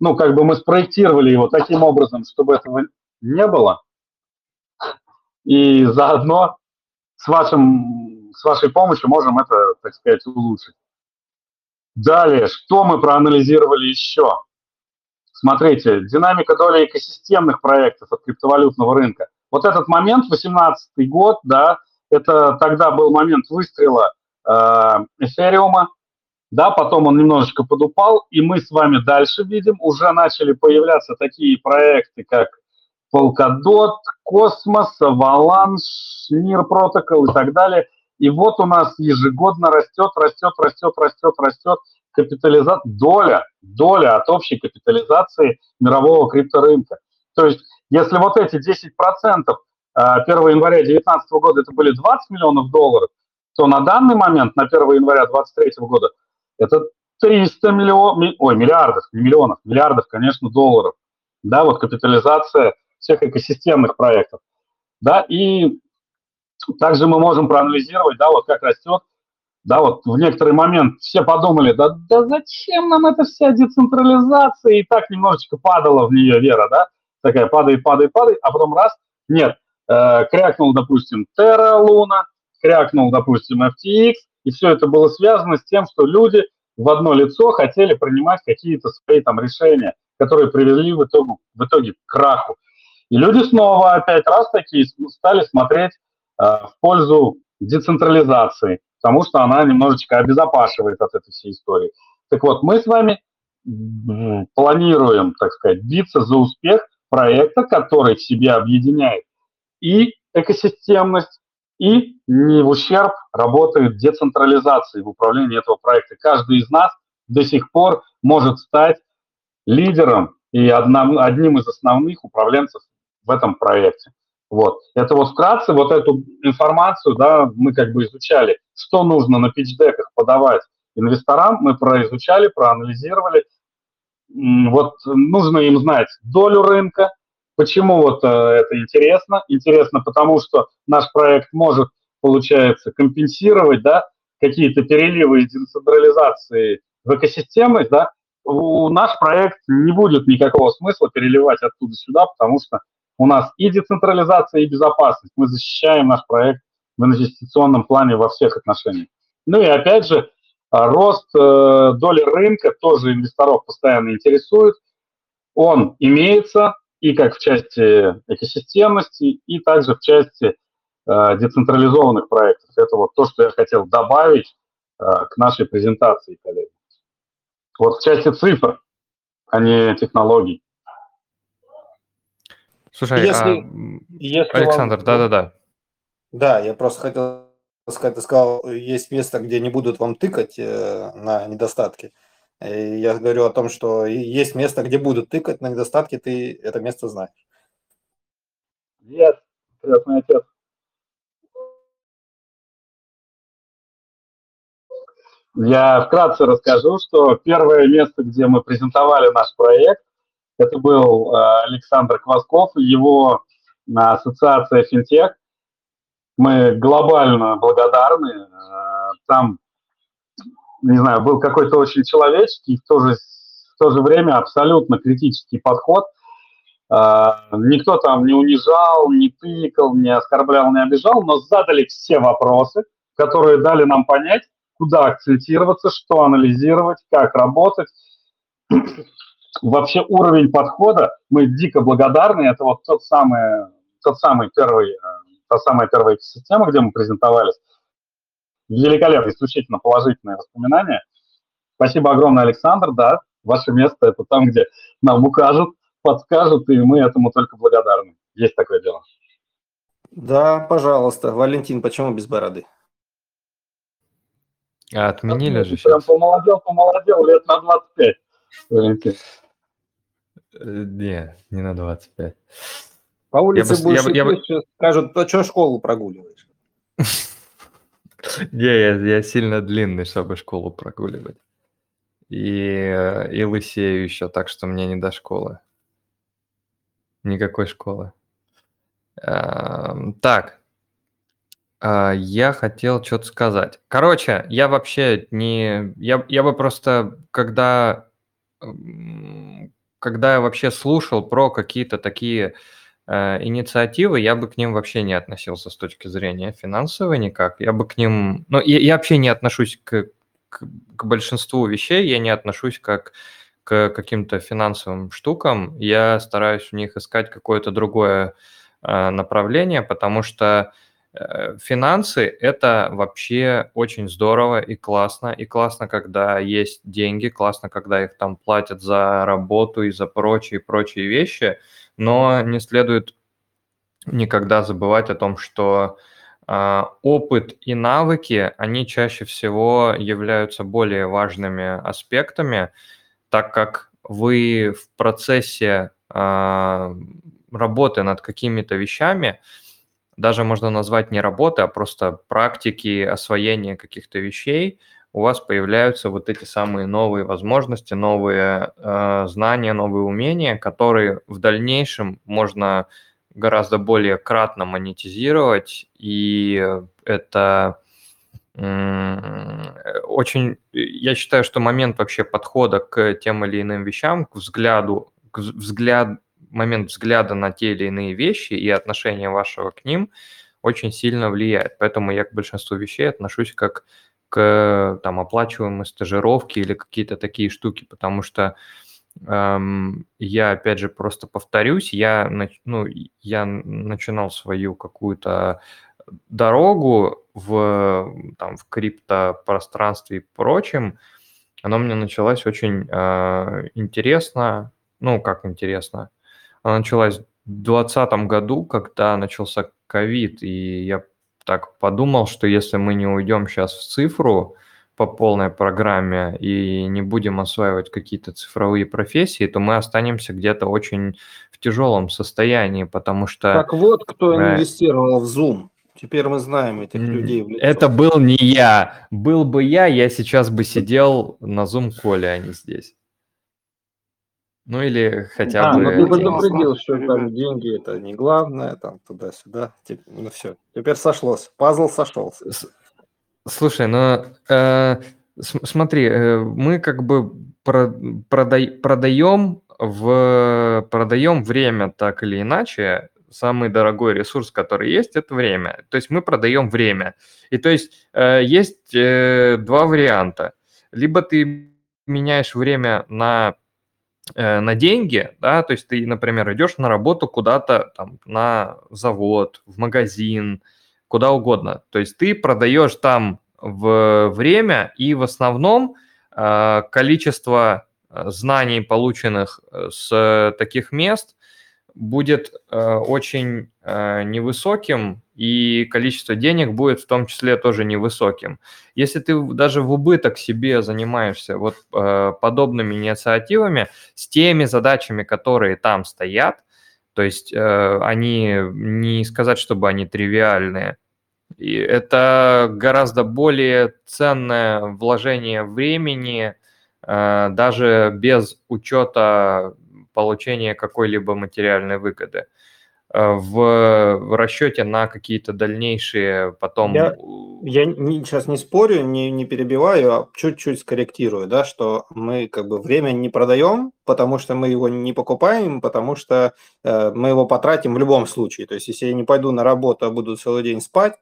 ну, как бы мы спроектировали его таким образом, чтобы этого не было. И заодно с, вашим, с вашей помощью можем это, так сказать, улучшить. Далее, что мы проанализировали еще? Смотрите, динамика доли экосистемных проектов от криптовалютного рынка. Вот этот момент, 18 год, да, это тогда был момент выстрела э, эфириума, да, потом он немножечко подупал, и мы с вами дальше видим, уже начали появляться такие проекты, как Polkadot, Космос, Avalanche, Мир Protocol и так далее. И вот у нас ежегодно растет, растет, растет, растет, растет капитализация, доля, доля от общей капитализации мирового крипторынка. То есть, если вот эти 10% 1 января 2019 года это были 20 миллионов долларов, то на данный момент, на 1 января 2023 года, это 300 миллионов, ой, миллиардов, не миллионов, миллиардов, конечно, долларов. Да, вот капитализация всех экосистемных проектов. Да, и также мы можем проанализировать, да, вот как растет, да, вот в некоторый момент все подумали, да, да зачем нам эта вся децентрализация, и так немножечко падала в нее вера, да, такая падает, падает, падает, а потом раз, нет, э, крякнул, допустим, Terra Luna, крякнул, допустим, FTX, и все это было связано с тем, что люди в одно лицо хотели принимать какие-то свои там решения, которые привели в итоге, в итоге к краху. И люди снова опять раз такие стали смотреть в пользу децентрализации, потому что она немножечко обезопашивает от этой всей истории. Так вот, мы с вами планируем, так сказать, биться за успех проекта, который в себе объединяет и экосистемность, и не в ущерб работает децентрализации в управлении этого проекта. Каждый из нас до сих пор может стать лидером и одним из основных управленцев в этом проекте. Вот. Это вот вкратце, вот эту информацию, да, мы как бы изучали, что нужно на пичдеках подавать инвесторам, мы произучали, проанализировали. Вот нужно им знать долю рынка, Почему вот э, это интересно? Интересно, потому что наш проект может, получается, компенсировать да, какие-то переливы и децентрализации в экосистемы, да, у наш проект не будет никакого смысла переливать оттуда сюда, потому что у нас и децентрализация, и безопасность. Мы защищаем наш проект в инвестиционном плане во всех отношениях. Ну и опять же, а, рост э, доли рынка тоже инвесторов постоянно интересует. Он имеется, и как в части экосистемности, и также в части э, децентрализованных проектов. Это вот то, что я хотел добавить э, к нашей презентации, коллеги. Вот в части цифр, а не технологий. Слушай, если, а... если Александр, да-да-да. Да, я просто хотел сказать, ты сказал, есть место, где не будут вам тыкать э, на недостатки. И я говорю о том, что есть место, где будут тыкать на недостатки, ты это место знаешь. Нет, крестный отец. Я вкратце расскажу, что первое место, где мы презентовали наш проект, это был э, Александр Квасков его ассоциация «Финтех». Мы глобально благодарны. Э, там не знаю, был какой-то очень человеческий, в то же, в то же время абсолютно критический подход. Никто там не унижал, не тыкал, не оскорблял, не обижал, но задали все вопросы, которые дали нам понять, куда акцентироваться, что анализировать, как работать. Вообще уровень подхода, мы дико благодарны, это вот тот самый, тот самый первый, э, та самая первая система, где мы презентовались, великолепно, исключительно положительные воспоминания. Спасибо огромное, Александр. Да, ваше место это там, где нам укажут, подскажут, и мы этому только благодарны. Есть такое дело. Да, пожалуйста. Валентин, почему без бороды? А отменили а, же прям сейчас. помолодел, помолодел лет на 25. Валентин. Э, не, не на 25. По улице я будешь я, я, скажут, то что школу прогуливаешь? Не, я, я сильно длинный, чтобы школу прогуливать. И, и лысею еще, так что мне не до школы. Никакой школы. Так, а, я хотел что-то сказать. Короче, я вообще не... Я, я бы просто, когда, когда я вообще слушал про какие-то такие Э, инициативы, я бы к ним вообще не относился с точки зрения финансовой никак. Я бы к ним... Ну, я, я вообще не отношусь к, к, к большинству вещей, я не отношусь как к каким-то финансовым штукам. Я стараюсь в них искать какое-то другое э, направление, потому что финансы – это вообще очень здорово и классно. И классно, когда есть деньги, классно, когда их там платят за работу и за прочие-прочие вещи, но не следует никогда забывать о том, что э, опыт и навыки, они чаще всего являются более важными аспектами, так как вы в процессе э, работы над какими-то вещами – даже можно назвать не работы, а просто практики освоения каких-то вещей, у вас появляются вот эти самые новые возможности, новые э, знания, новые умения, которые в дальнейшем можно гораздо более кратно монетизировать, и это очень, я считаю, что момент вообще подхода к тем или иным вещам, к взгляду, к взгляд, момент взгляда на те или иные вещи и отношение вашего к ним очень сильно влияет. Поэтому я к большинству вещей отношусь как к там, оплачиваемой стажировке или какие-то такие штуки, потому что эм, я, опять же, просто повторюсь, я, ну, я начинал свою какую-то дорогу в, там, в криптопространстве и прочем, оно мне началось очень э, интересно, ну, как интересно, она началась в 2020 году, когда начался ковид, и я так подумал, что если мы не уйдем сейчас в цифру по полной программе и не будем осваивать какие-то цифровые профессии, то мы останемся где-то очень в тяжелом состоянии, потому что... Так вот, кто э, инвестировал в Zoom. Теперь мы знаем этих людей. Это был не я. Был бы я, я сейчас бы сидел на Zoom коле, а не здесь. Ну или хотя а, бы... ну ты предупредил, что там деньги это не главное, там туда-сюда. Ну все, теперь сошлось, пазл сошелся. Слушай, ну э, смотри, э, мы как бы продай, продаем в продаем время так или иначе. Самый дорогой ресурс, который есть, это время. То есть мы продаем время. И то есть э, есть э, два варианта. Либо ты меняешь время на на деньги, да, то есть ты, например, идешь на работу куда-то там на завод, в магазин, куда угодно. То есть ты продаешь там в время и в основном э, количество э, знаний, полученных с таких мест, будет очень невысоким и количество денег будет в том числе тоже невысоким. Если ты даже в убыток себе занимаешься вот э, подобными инициативами с теми задачами, которые там стоят, то есть э, они не сказать, чтобы они тривиальные, и это гораздо более ценное вложение времени, э, даже без учета получения какой-либо материальной выгоды. Э, в расчете на какие-то дальнейшие потом... Я, я не, сейчас не спорю, не, не перебиваю, а чуть-чуть скорректирую, да, что мы как бы время не продаем, потому что мы его не покупаем, потому что э, мы его потратим в любом случае. То есть если я не пойду на работу, а буду целый день спать,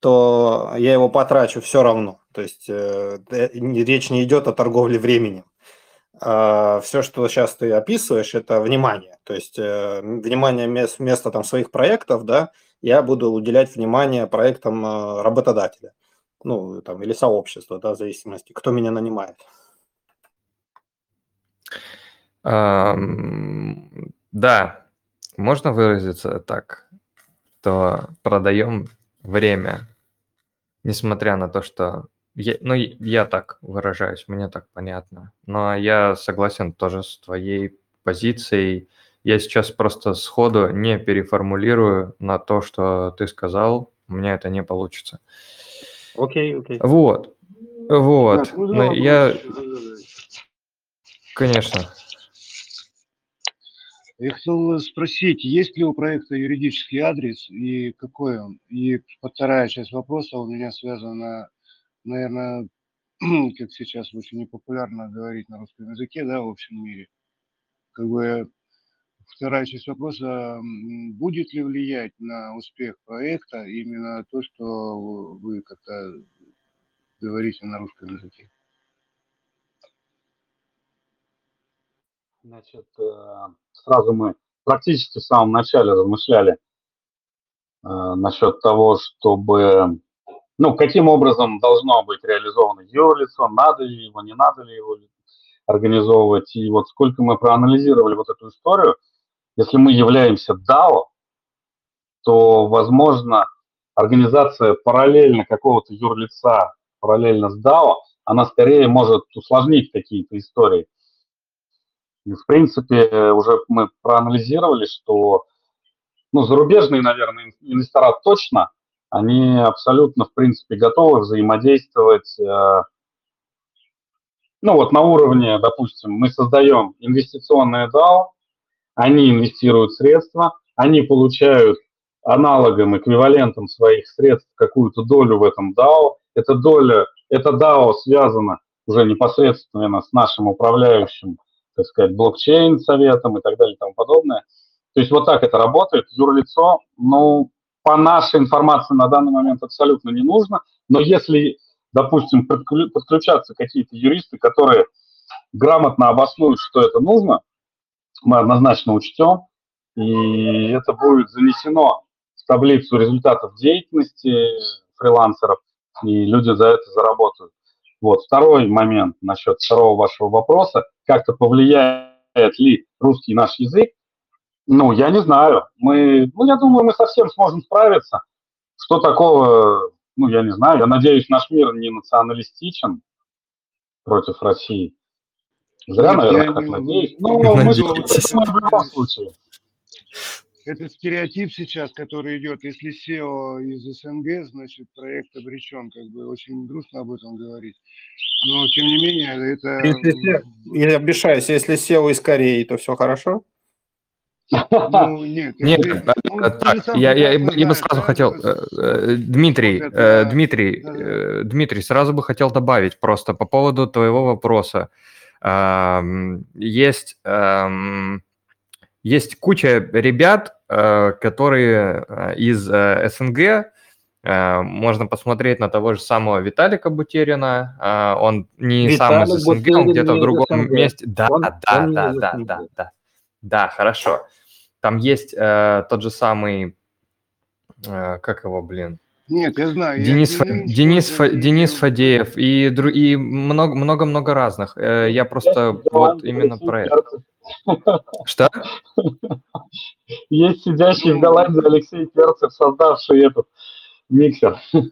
то я его потрачу все равно. То есть э, речь не идет о торговле временем. А, все, что сейчас ты описываешь, это внимание. То есть э, внимание вместо там, своих проектов, да, я буду уделять внимание проектам э, работодателя, ну, там, или сообщества, да, в зависимости, кто меня нанимает. Да, можно выразиться так, что продаем время, несмотря на то, что я, ну, я так выражаюсь, мне так понятно. Но я согласен тоже с твоей позицией. Я сейчас просто сходу не переформулирую на то, что ты сказал. У меня это не получится. Окей, окей. Вот. Вот. Так, ну, я... Конечно. Я хотел спросить, есть ли у проекта юридический адрес и какой он? И вторая часть вопроса у меня связана наверное, *clears throat* как сейчас очень непопулярно говорить на русском языке, да, в общем мире. Как бы вторая часть вопроса, будет ли влиять на успех проекта именно то, что вы как-то говорите на русском языке? Значит, э, сразу мы практически в самом начале размышляли насчет того, чтобы, ну, каким образом должно быть реализовано юрлицо, надо ли его, не надо ли его организовывать. И вот сколько мы проанализировали вот эту историю, если мы являемся DAO, то, возможно, организация параллельно какого-то юрлица, параллельно с DAO, она скорее может усложнить какие-то истории. И, в принципе, уже мы проанализировали, что ну, зарубежные, наверное, инвестора точно, они абсолютно, в принципе, готовы взаимодействовать. Э, ну, вот на уровне, допустим, мы создаем инвестиционное DAO, они инвестируют средства, они получают аналогом, эквивалентом своих средств какую-то долю в этом DAO. Эта доля, это DAO связано уже непосредственно с нашим управляющим, так сказать, блокчейн-советом и так далее и тому подобное. То есть вот так это работает. Юрлицо, ну, по нашей информации на данный момент абсолютно не нужно. Но если, допустим, подключаться какие-то юристы, которые грамотно обоснуют, что это нужно, мы однозначно учтем, и это будет занесено в таблицу результатов деятельности фрилансеров, и люди за это заработают. Вот. Второй момент насчет второго вашего вопроса. Как-то повлияет ли русский наш язык? Ну, я не знаю. Мы, ну, я думаю, мы совсем сможем справиться. Что такого, ну, я не знаю. Я надеюсь, наш мир не националистичен против России. Зря, наверное, так надеюсь. Ну, мы, мы в любом случае. Это стереотип сейчас, который идет. Если SEO из СНГ, значит, проект обречен. Как бы очень грустно об этом говорить. Но, тем не менее, это... Если, я обещаюсь, если SEO из Кореи, то все хорошо? Ну, *laughs* нет, нет ну, так, я, я, я бы сразу хотел, э, э, Дмитрий, это, э, Дмитрий, да, Дмитрий, сразу бы хотел добавить просто по поводу твоего вопроса. Есть, есть куча ребят, которые из СНГ, можно посмотреть на того же самого Виталика Бутерина. Он не Виталик сам из СНГ, Бутерин он где-то в другом месте. Да, он, да, он да, да, да, да. Да, хорошо. Там есть э, тот же самый, э, как его, блин? Нет, я знаю. Денис, я Фа, Денис, Фа, Денис Фадеев и, и много-много разных. Э, я просто есть вот именно про это. Что? Есть сидящий в Голландии Алексей Перцев, создавший этот миксер. *laughs*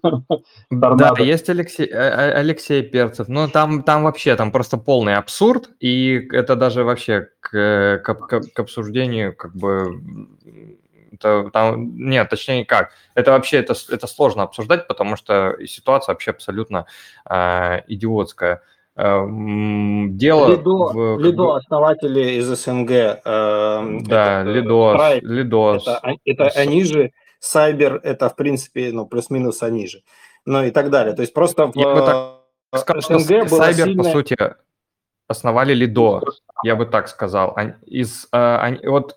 Да, есть Алексей, э, э, Алексей Перцев. Но там, там вообще, там просто полный абсурд, и это даже вообще к, к, к обсуждению как бы... Это, там, нет, точнее как. Это вообще это, это сложно обсуждать, потому что ситуация вообще абсолютно э, идиотская. Э, дело Лидо, в, Лидо бы... основатели из СНГ. Э, да, Лидо, Лидо. Это, это они же Сайбер – это, в принципе, ну, плюс-минус они же. Ну и так далее. То есть просто в Я бы так сказал, СНГ что Сайбер, сильная... по сути, основали Лидо, я бы так сказал. Из, а, вот,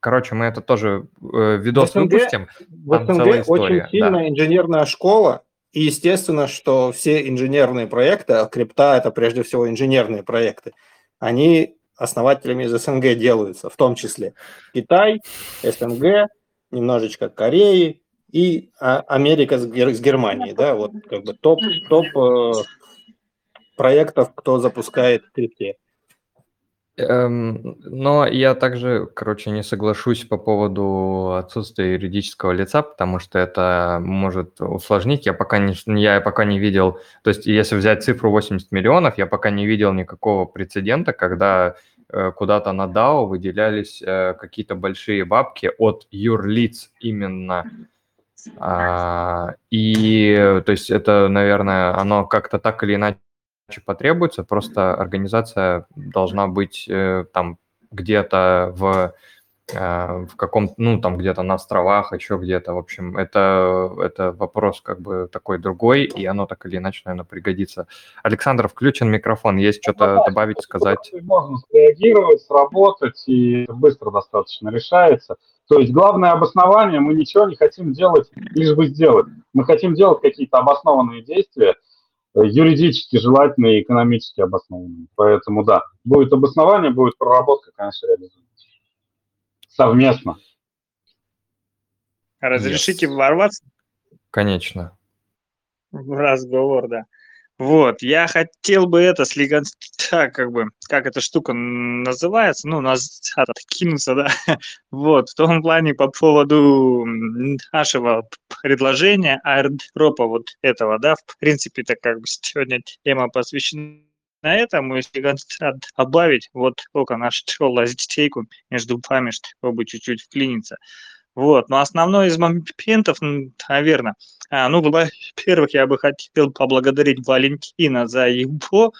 короче, мы это тоже э, видос в СНГ, выпустим. В СНГ очень сильная да. инженерная школа, и естественно, что все инженерные проекты, а крипта – это прежде всего инженерные проекты, они основателями из СНГ делаются, в том числе Китай, СНГ, немножечко Кореи и а, Америка с, Гер- с Германией, да, вот как бы топ, топ э, проектов, кто запускает в крипте. Эм, но я также, короче, не соглашусь по поводу отсутствия юридического лица, потому что это может усложнить. Я пока не, я пока не видел, то есть если взять цифру 80 миллионов, я пока не видел никакого прецедента, когда куда-то на DAO выделялись э, какие-то большие бабки от юрлиц именно. А, и то есть это, наверное, оно как-то так или иначе потребуется, просто организация должна быть э, там где-то в Э, в каком ну, там где-то на островах, еще где-то, в общем, это, это вопрос как бы такой другой, и оно так или иначе, наверное, пригодится. Александр, включен микрофон, есть что-то ну, добавить, сказать? Можно реагировать, сработать, и быстро достаточно решается. То есть главное обоснование, мы ничего не хотим делать, лишь бы сделать. Мы хотим делать какие-то обоснованные действия, э, юридически желательные и экономически обоснованные. Поэтому да, будет обоснование, будет проработка, конечно, реализуем совместно. Разрешите Yes. ворваться Конечно. в разговор, да. Вот, я хотел бы это слегка, так, как бы, как эта штука называется, ну, назад откинуться, да, *laughs* вот, в том плане по поводу нашего предложения аирдропа вот этого, да, в принципе, это как бы сегодня тема посвящена этому, если концентрат добавить, вот только наш лазейку между вами, чтобы чуть-чуть вклиниться. Вот, но основной из моментов, наверное, а, ну, во-первых, я бы хотел поблагодарить Валентина за его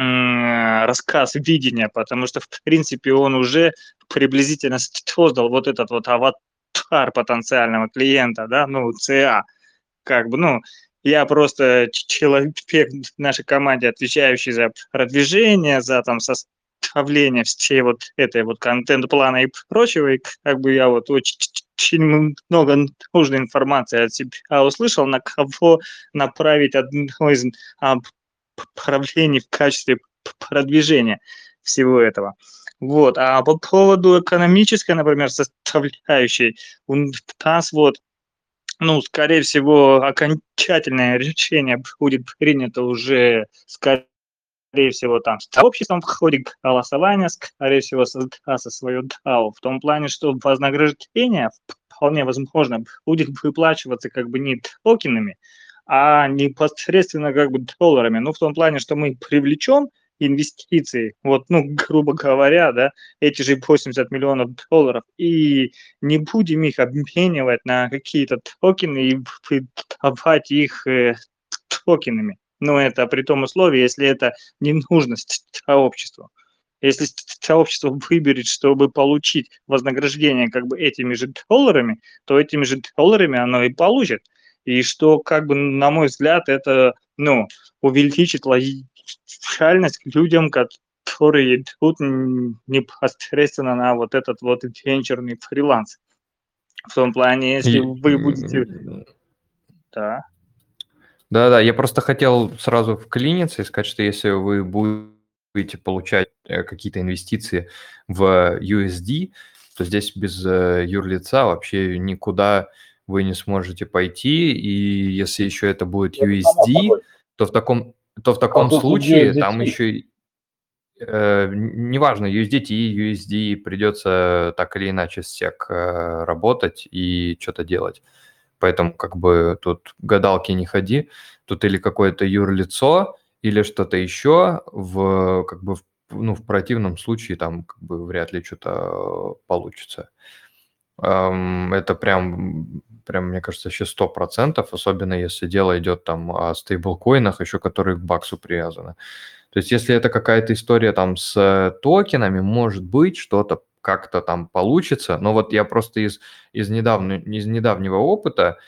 м, рассказ видения, потому что, в принципе, он уже приблизительно создал вот этот вот аватар потенциального клиента, да, ну, ЦА, как бы, ну, я просто человек в нашей команде, отвечающий за продвижение, за там составление всей вот этой вот контент-плана и прочего, и как бы я вот очень много нужной информации от себя услышал, на кого направить одно из а, направлений в качестве продвижения всего этого. Вот. А по поводу экономической, например, составляющей, у нас вот ну, скорее всего, окончательное решение будет принято уже, скорее всего, там, сообществом в ходе голосования, скорее всего, создастся свое DAO, в том плане, что вознаграждение вполне возможно будет выплачиваться как бы не токенами, а непосредственно как бы долларами. Ну, в том плане, что мы привлечем инвестиции, вот, ну, *laughs* грубо говоря, да, эти же 80 миллионов долларов, и не будем их обменивать на какие-то токены и выдавать их э, токенами. Но это при том условии, если это не нужно сообществу. Если сообщество выберет, чтобы получить вознаграждение как бы этими же долларами, то этими же долларами оно и получит. И что, как бы, на мой взгляд, это, ну, увеличит лояльность к людям, которые идут непосредственно на вот этот вот венчурный фриланс. В том плане, если вы будете... Да. Да-да, я просто хотел сразу вклиниться и сказать, что если вы будете получать э, какие-то инвестиции в USD, то здесь без э, юрлица вообще никуда вы не сможете пойти, и если еще это будет USD, то в таком, то в таком тут случае USDT. там еще э, неважно, USDT, USD, придется так или иначе стек э, работать и что-то делать. Поэтому как бы тут гадалки не ходи, тут или какое-то юрлицо, или что-то еще, в, как бы, в, ну, в противном случае там как бы вряд ли что-то получится. Это прям, прям, мне кажется, еще сто процентов, особенно если дело идет там о стейблкоинах, еще которые к баксу привязаны. То есть если это какая-то история там с токенами, может быть, что-то как-то там получится. Но вот я просто из, из, недавно, из недавнего опыта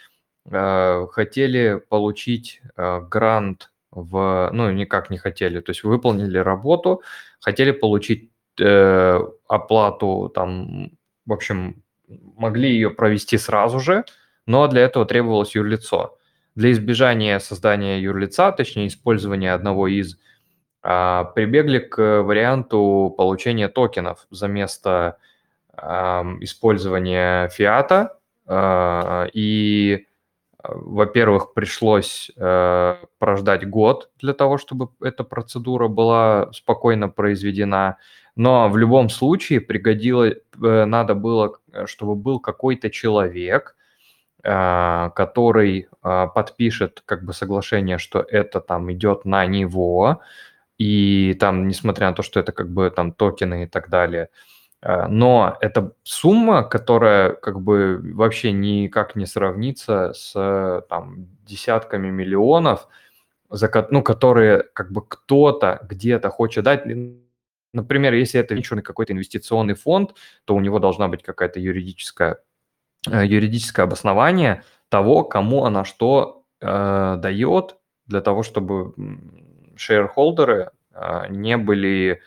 э, хотели получить э, грант в... Ну, никак не хотели. То есть выполнили работу, хотели получить э, оплату там, в общем, могли ее провести сразу же, но для этого требовалось юрлицо. Для избежания создания юрлица, точнее использования одного из, а, прибегли к варианту получения токенов за место использования фиата. а, И, а, во-первых, пришлось э, прождать год для того, чтобы эта процедура была спокойно произведена. Но в любом случае пригодилось, э, надо было, э, чтобы был какой-то человек, а, который а, подпишет как бы соглашение, что это там идет на него, и там, несмотря на то, что это как бы там токены и так далее, а, но это сумма, которая как бы вообще никак не сравнится с там десятками миллионов, за, ну, которые как бы кто-то где-то хочет дать. Например, если это венчурный какой-то инвестиционный фонд, то у него должна быть какая-то юридическая э, юридическое обоснование того, кому она что э, дает, для того, чтобы шейрхолдеры э, не были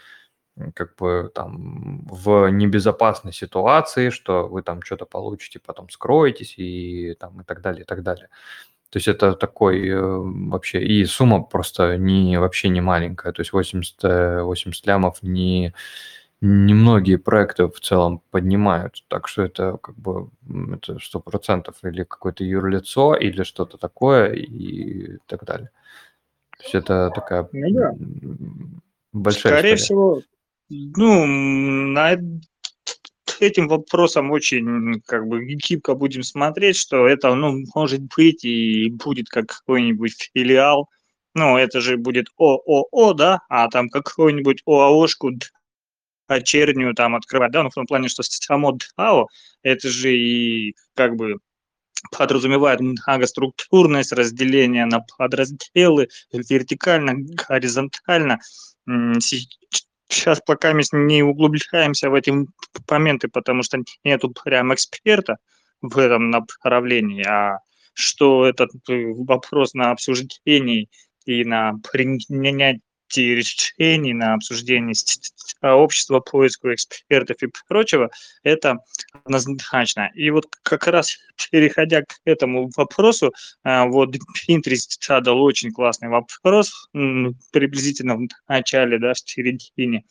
как бы там в небезопасной ситуации, что вы там что-то получите, потом скроетесь и там и так далее, и так далее. То есть это такой э, вообще, и сумма просто не, вообще не маленькая, то есть 80, э, 80 лямов не, немногие проекты в целом поднимают. Так что это как бы это сто процентов или какое-то юрлицо, или что-то такое и так далее. То есть это такая Ну да. большая Скорее история. всего, ну, над этим вопросом очень как бы гибко будем смотреть, что это, ну, может быть и будет как какой-нибудь филиал, ну, это же будет ООО, да, а там какую-нибудь ОАОшку дочернюю там открывать, да, ну, в том плане, что само ДАО, это же и как бы подразумевает многоструктурность, разделение на подразделы, вертикально, горизонтально. Сейчас пока мы не углубляемся в эти моменты, потому что нету прям эксперта в этом направлении, а что этот э, вопрос на обсуждении и на принятии решений, на обсуждении с- с- сообщества, поиску экспертов и прочего, это однозначно. И вот как раз переходя к этому вопросу, а, вот Дмитрий задал очень классный вопрос, приблизительно в начале, да, в середине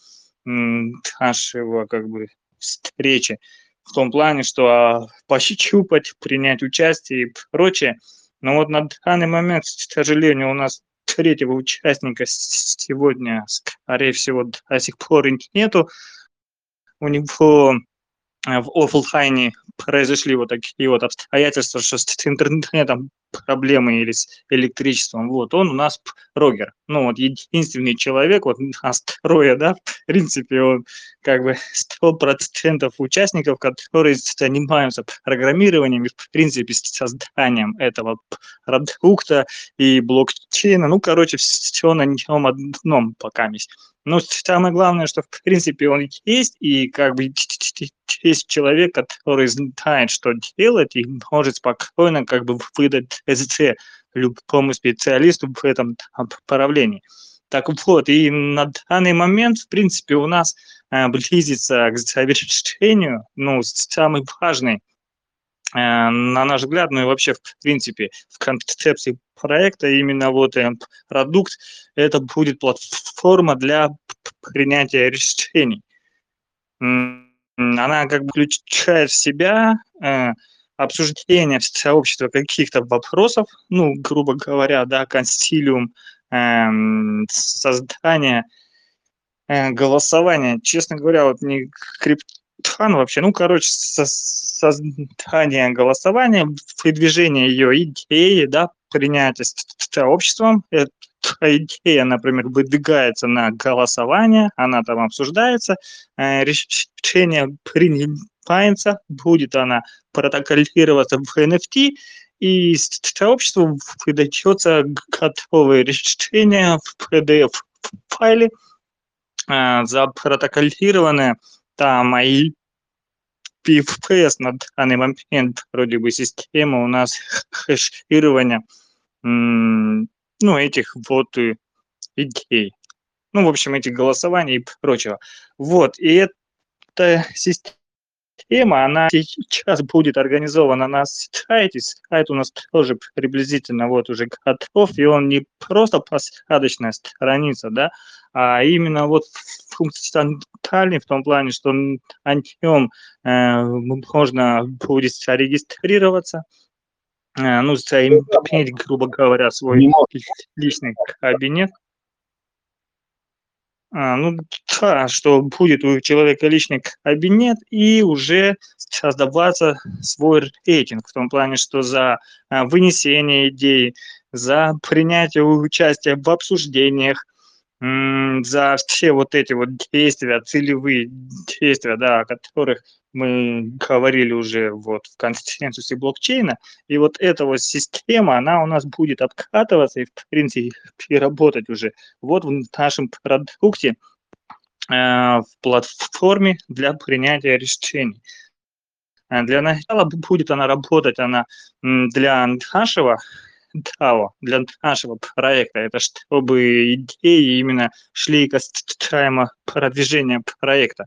нашего как бы встречи, в том плане, что а, пощупать, принять участие и прочее. Но вот на данный момент, к сожалению, у нас третьего участника сегодня, скорее всего, до сих пор нету. У него в офлайне произошли вот такие вот обстоятельства, что с интернетом проблемы или с электричеством. Вот, он у нас прогер. Ну, вот единственный человек, вот нас трое, да, в принципе, он как бы сто процентов участников, которые занимаются программированием и, в принципе, созданием этого продукта и блокчейна. Ну, короче, все на нем одном пока есть. Ну, самое главное, что, в принципе, он есть, и как бы есть человек, который знает, что делать, и может спокойно как бы выдать СЦ любому специалисту в этом направлении. Так вот, и на данный момент, в принципе, у нас э, близится к завершению, ну, самый важный, на наш взгляд, ну и вообще, в принципе, в концепции проекта именно вот э, продукт, это будет платформа для принятия решений. Она как бы включает в себя э, обсуждение в сообществе каких-то вопросов, ну, грубо говоря, да, консилиум, эм, создание э, голосования. Честно говоря, вот не криптон вообще, ну, короче, со- создание голосования, выдвижение ее идеи, да, принятие сообществом, эта идея, например, выдвигается на голосование, она там обсуждается, э, решение принимается, будет она протоколироваться в NFT, и сообществу выдается готовое решение в PDF-файле, э, запротоколированное, там и PFS на данный момент вроде бы система у нас хэширования ну, этих вот идей. Ну, в общем, этих голосований и прочего. Вот, и эта система, она сейчас будет организована на сайте. Сайт у нас тоже приблизительно вот уже готов, и он не просто посадочная страница, да, а именно вот функциональный в том плане, что на нем э, можно будет зарегистрироваться, э, ну, иметь, грубо говоря, свой личный кабинет. А, ну да, что будет у человека личный кабинет и уже создаваться свой рейтинг в том плане, что за а, вынесение идей, за принятие участия в обсуждениях, за все вот эти вот действия, целевые действия, да, о которых мы говорили уже вот в консенсусе блокчейна, и вот эта вот система, она у нас будет обкатываться и, в принципе, работать уже вот в нашем продукте э, в платформе для принятия решений. Э, Для начала бу- будет она работать, она для нашего *laughs* DAO, для нашего проекта, это чтобы идеи именно шли касаемо продвижения проекта.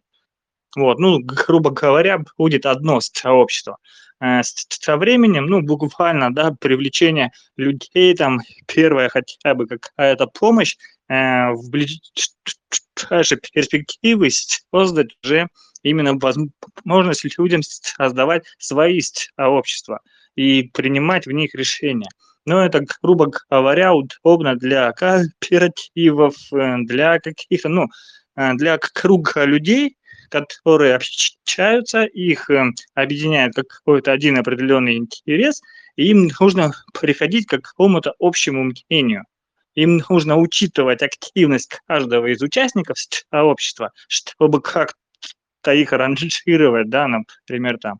Вот, ну, грубо говоря, будет одно сообщество. Э, Со временем, ну, буквально, да, привлечение людей, там, первая хотя бы какая-то помощь э, в ближайшей перспективы создать уже именно возможность людям создавать свои сообщества и принимать в них решения. Но это, грубо говоря, удобно для кооперативов, э, для каких-то, ну, э, для круга людей, которые общаются, их э, объединяет какой-то один определенный интерес, и им нужно приходить к какому-то общему мнению. Им нужно учитывать активность каждого из участников сообщества, чтобы как-то их ранжировать, да, например, там,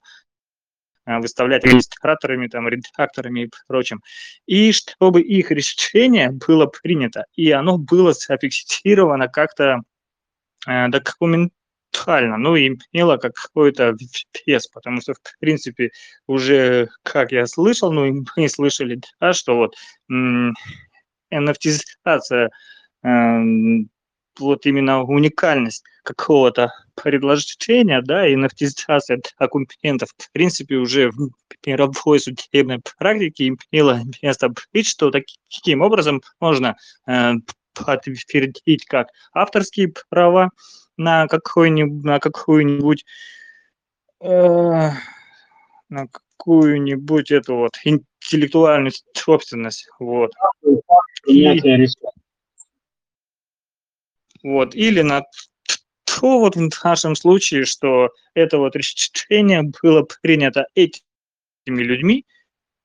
выставлять администраторами, там, редакторами и прочим. И чтобы их решение было принято, и оно было зафиксировано как-то э, документально, ну, и имело какой-то вес, потому что, в принципе, уже, как я слышал, ну, и мы слышали, да, что вот NFT-зация, эм, вот именно уникальность какого-то предложения, да, и NFT-зация документов, в принципе, уже в мировой судебной практике имело место быть, что таким образом можно э, подтвердить как авторские права на какой-нибудь, на какую-нибудь э, на какую-нибудь эту вот интеллектуальную собственность, вот. И, вот, или на то вот в нашем случае, что это вот решение было принято этими людьми,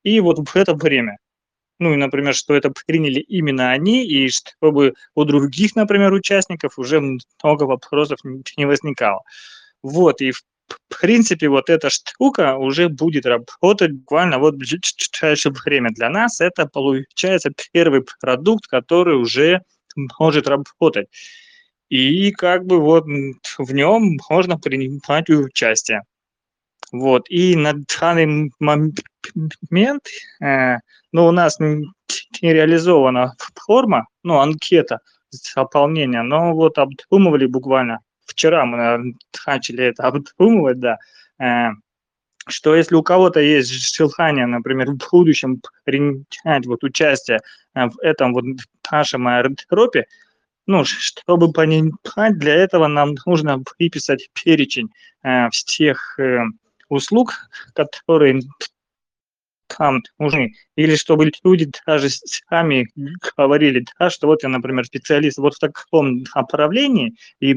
и вот в это время. Ну и, например, что это приняли именно они, и чтобы у других, например, участников уже много вопросов не возникало. Вот, и в принципе, вот эта штука уже будет работать буквально вот в ближайшее время. Для нас это получается первый продукт, который уже может работать. И как бы вот в нем можно принимать участие. Вот. И на данный момент, э, ну, у нас не реализована форма, ну, анкета заполнения, но вот обдумывали буквально вчера мы начали это обдумывать, да, э, что если у кого-то есть желание, например, в будущем принять вот участие э, в этом вот нашем аэродропе, ну, *laughs* чтобы понимать, для этого нам нужно выписать перечень э, всех э, услуг, которые там нужны. Или чтобы люди даже сами говорили, да, что вот я, например, специалист вот в таком направлении, и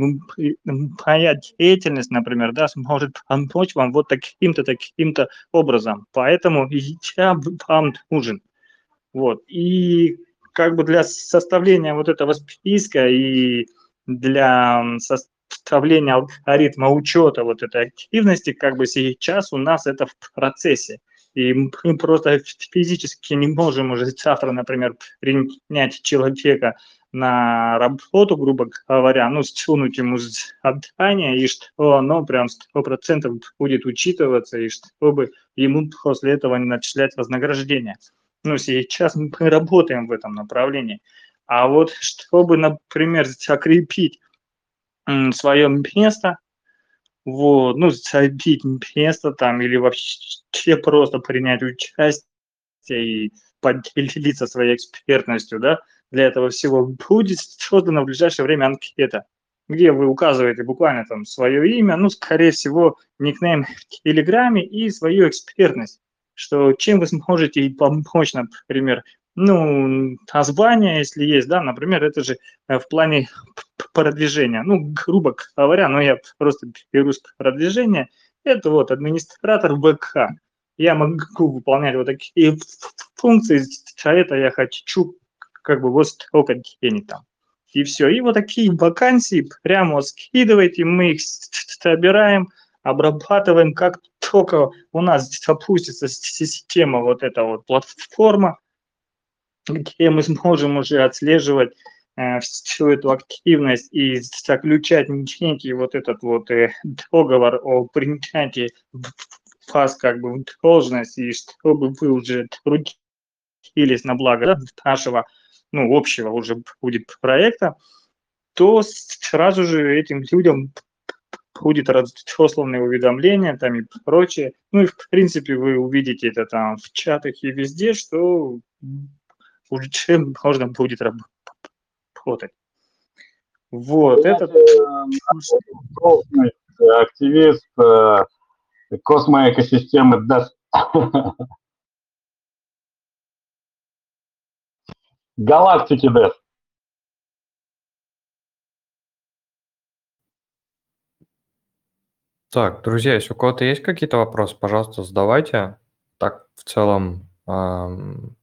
моя деятельность, например, да, сможет помочь вам вот таким-то, таким-то образом. Поэтому я вам нужен. Вот. И как бы для составления вот этого списка и для составления алгоритма учета вот этой активности, как бы сейчас у нас это в процессе. И мы просто физически не можем уже завтра, например, принять человека на работу, грубо говоря, ну, стянуть ему задание, и что оно прям сто процентов будет учитываться, и чтобы ему после этого не начислять вознаграждение. Ну, сейчас мы *laughs* работаем в этом направлении. А вот чтобы, например, закрепить свое место вот, ну, забить место там или вообще просто принять участие и поделиться своей экспертностью, да, для этого всего будет создана в ближайшее время анкета, где вы указываете буквально там свое имя, ну, скорее всего, никнейм в Телеграме и свою экспертность, что чем вы сможете помочь, например, ну, название, если есть, да, например, это же э, в плане продвижения, ну, грубо говоря, но я просто беру продвижение, это вот администратор ВК. Я могу выполнять вот такие функции, за это я хочу как бы вот столько денег там. И все. И вот такие вакансии прямо скидывайте, мы их собираем, обрабатываем, как только у нас запустится система, вот эта вот платформа, где мы сможем уже отслеживать э, всю эту активность и заключать некий вот этот вот э, договор о принятии вас как бы в должность, и чтобы вы уже трудились на благо да, нашего, ну, общего уже будет проекта, то сразу же этим людям будет разосланное уведомления там и прочее. Ну и в принципе вы увидите это там в чатах и везде, что уже чем можно будет работать. Вот, этот... Крупный активист э, космоэкосистемы DES. *laughs* Галактики DES. Так, друзья, если у кого-то есть какие-то вопросы, пожалуйста, задавайте. Так, в целом, ам,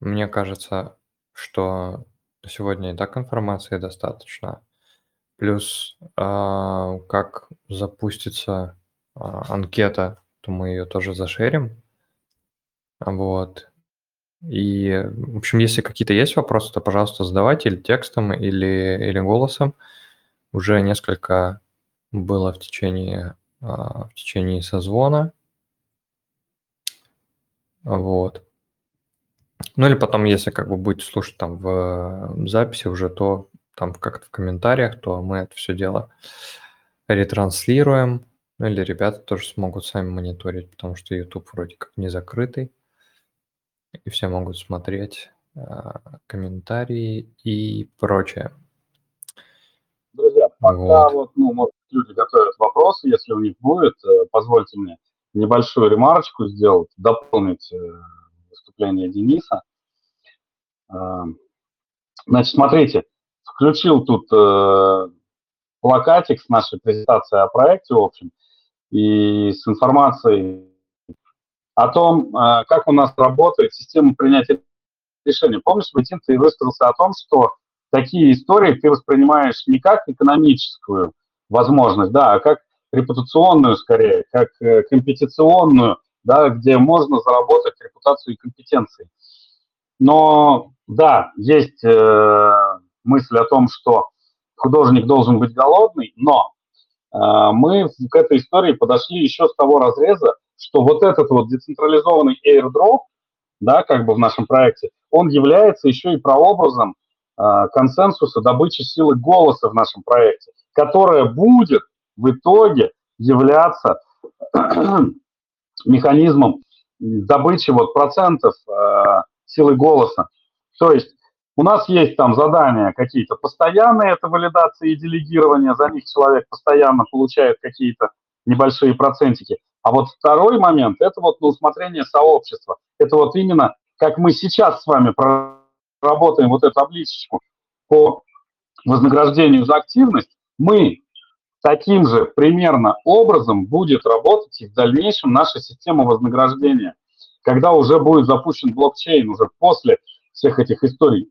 мне кажется, что сегодня и так информации достаточно. Плюс, а, как запустится а, анкета, то мы ее тоже зашерим. Вот. И, в общем, если какие-то есть вопросы, то, пожалуйста, задавайте или текстом, или, или голосом. Уже несколько было в течение, а, в течение созвона. Вот. Ну или потом, если как бы будете слушать там в записи уже, то там как-то в комментариях, то мы это все дело ретранслируем. Ну или ребята тоже смогут сами мониторить, потому что YouTube вроде как не закрытый. И все могут смотреть э, комментарии и прочее. Пока вот, вот ну, может, люди готовят вопросы, если у них будет, э, позвольте мне небольшую ремарочку сделать, дополнить э, выступление Дениса. Значит, смотрите, включил тут плакатик с нашей презентацией о проекте, в общем, и с информацией о том, э, как у нас работает система принятия решений. Помнишь, Ватин, ты высказался о том, что такие истории ты воспринимаешь не как экономическую возможность, да, а как репутационную скорее, как э, компетиционную, да, где можно заработать репутацию и компетенции. Но да, есть э, мысль о том, что художник должен быть голодный, но э, мы к этой истории подошли еще с того разреза, что вот этот вот децентрализованный airdrop, да, как бы в нашем проекте, он является еще и прообразом консенсуса добычи силы голоса в нашем проекте, которая будет в итоге являться *clears throat* механизмом добычи вот процентов э, силы голоса. То есть у нас есть там задания какие-то постоянные, это валидация и делегирование, за них человек постоянно получает какие-то небольшие процентики. А вот второй момент – это вот на усмотрение сообщества. Это вот именно, как мы сейчас с вами проработаем вот эту табличечку по вознаграждению за активность, мы таким же примерно образом будет работать и в дальнейшем наша система вознаграждения, когда уже будет запущен блокчейн, уже после всех этих историй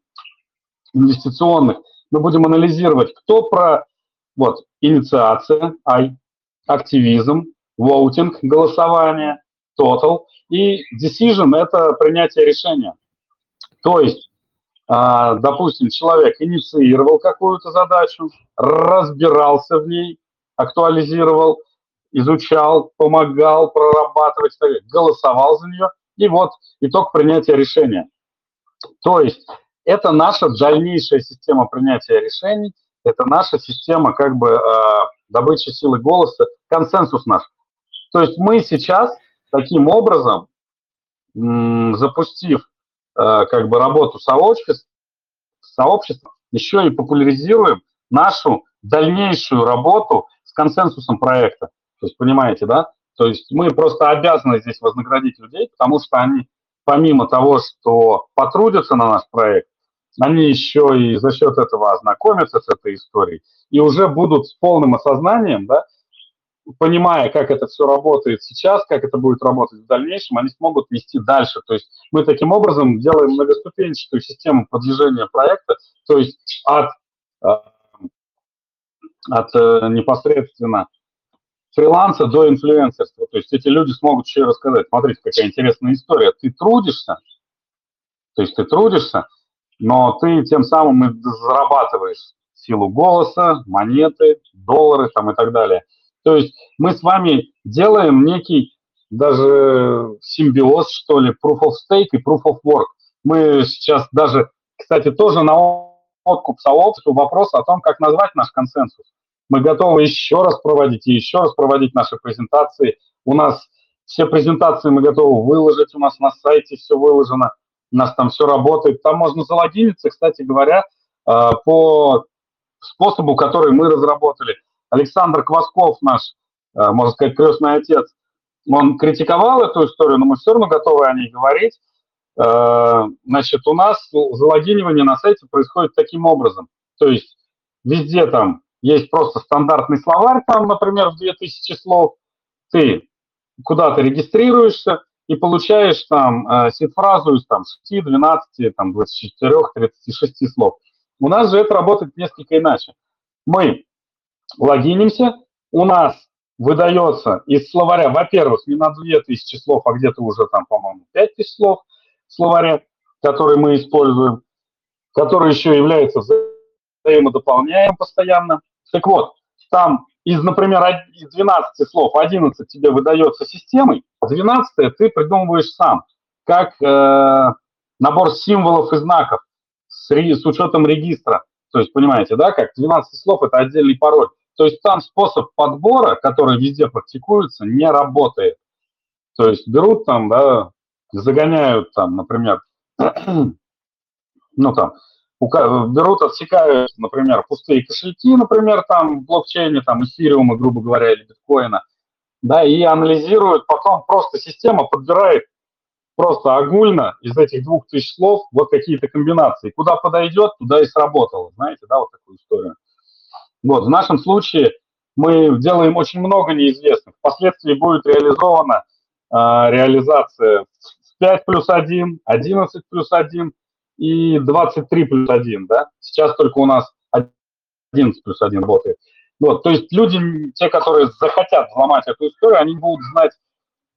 инвестиционных, мы будем анализировать, кто про вот инициация, I, активизм, voting, голосование, total, и decision – это принятие решения. То есть, допустим, человек инициировал какую-то задачу, разбирался в ней, актуализировал, изучал, помогал прорабатывать, голосовал за нее, и вот итог принятия решения. То есть это наша дальнейшая система принятия решений, это наша система как бы а, добычи силы голоса, консенсус наш. То есть мы сейчас таким образом, запустив как бы работу сообществ, сообщества, еще и популяризируем нашу дальнейшую работу с консенсусом проекта. То есть, понимаете, да? То есть мы просто обязаны здесь вознаградить людей, потому что они, помимо того, что потрудятся на наш проект, они еще и за счет этого ознакомятся с этой историей и уже будут с полным осознанием, да, понимая, как это все работает сейчас, как это будет работать в дальнейшем, они смогут вести дальше. То есть мы таким образом делаем многоступенчатую систему продвижения проекта, то есть от, э, от э, непосредственно фриланса до инфлюенсерства. То есть эти люди смогут еще рассказать, смотрите, какая интересная история. Ты трудишься, то есть ты трудишься, но ты тем самым и зарабатываешь силу голоса, монеты, доллары там и так далее – то есть мы с вами делаем некий даже симбиоз, что ли, proof of stake и proof of work. Мы сейчас даже, кстати, тоже на откуп сообществу вопрос о том, как назвать наш консенсус. Мы готовы еще раз проводить и еще раз проводить наши презентации. У нас все презентации мы готовы выложить, у нас на сайте все выложено, у нас там все работает. Там можно залогиниться, кстати говоря, э, по способу, который мы разработали. Александр Квасков, наш, э, можно сказать, крестный отец, он критиковал эту историю, но мы все равно готовы о ней говорить. Э, значит, у нас залогинивание на сайте происходит таким образом. То есть везде там есть просто стандартный словарь, там, например, в 2000 слов. Ты куда-то регистрируешься и получаешь там э, сид-фразу из там, 6, 12, там, 24, 36 слов. У нас же это работает несколько иначе. Мы логинимся, у нас выдается из словаря, во-первых, не на 2000 слов, а где-то уже там, по-моему, 5000 слов словаря, который мы используем, который еще является взаимодополняем постоянно. Так вот, там из, например, из 12 слов 11 тебе выдается системой, 12 ты придумываешь сам, как э, набор символов и знаков с, с учетом регистра. То есть, понимаете, да, как 12 слов – это отдельный пароль. То есть там способ подбора, который везде практикуется, не работает. То есть берут там, да, загоняют там, например, *clears throat* ну там, берут, отсекают, например, пустые кошельки, например, там в блокчейне, там эфириума, грубо говоря, или биткоина, да, и анализируют, потом просто система подбирает просто огульно из этих двух тысяч слов вот какие-то комбинации. Куда подойдет, туда и сработало, знаете, да, вот такую историю. Вот, в нашем случае мы делаем очень много неизвестных. Впоследствии будет реализована э, реализация 5 плюс 1, 11 плюс 1 и 23 плюс 1, да. Сейчас только у нас 11 плюс 1 работает. Вот, то есть люди, те, которые захотят взломать эту историю, они будут знать,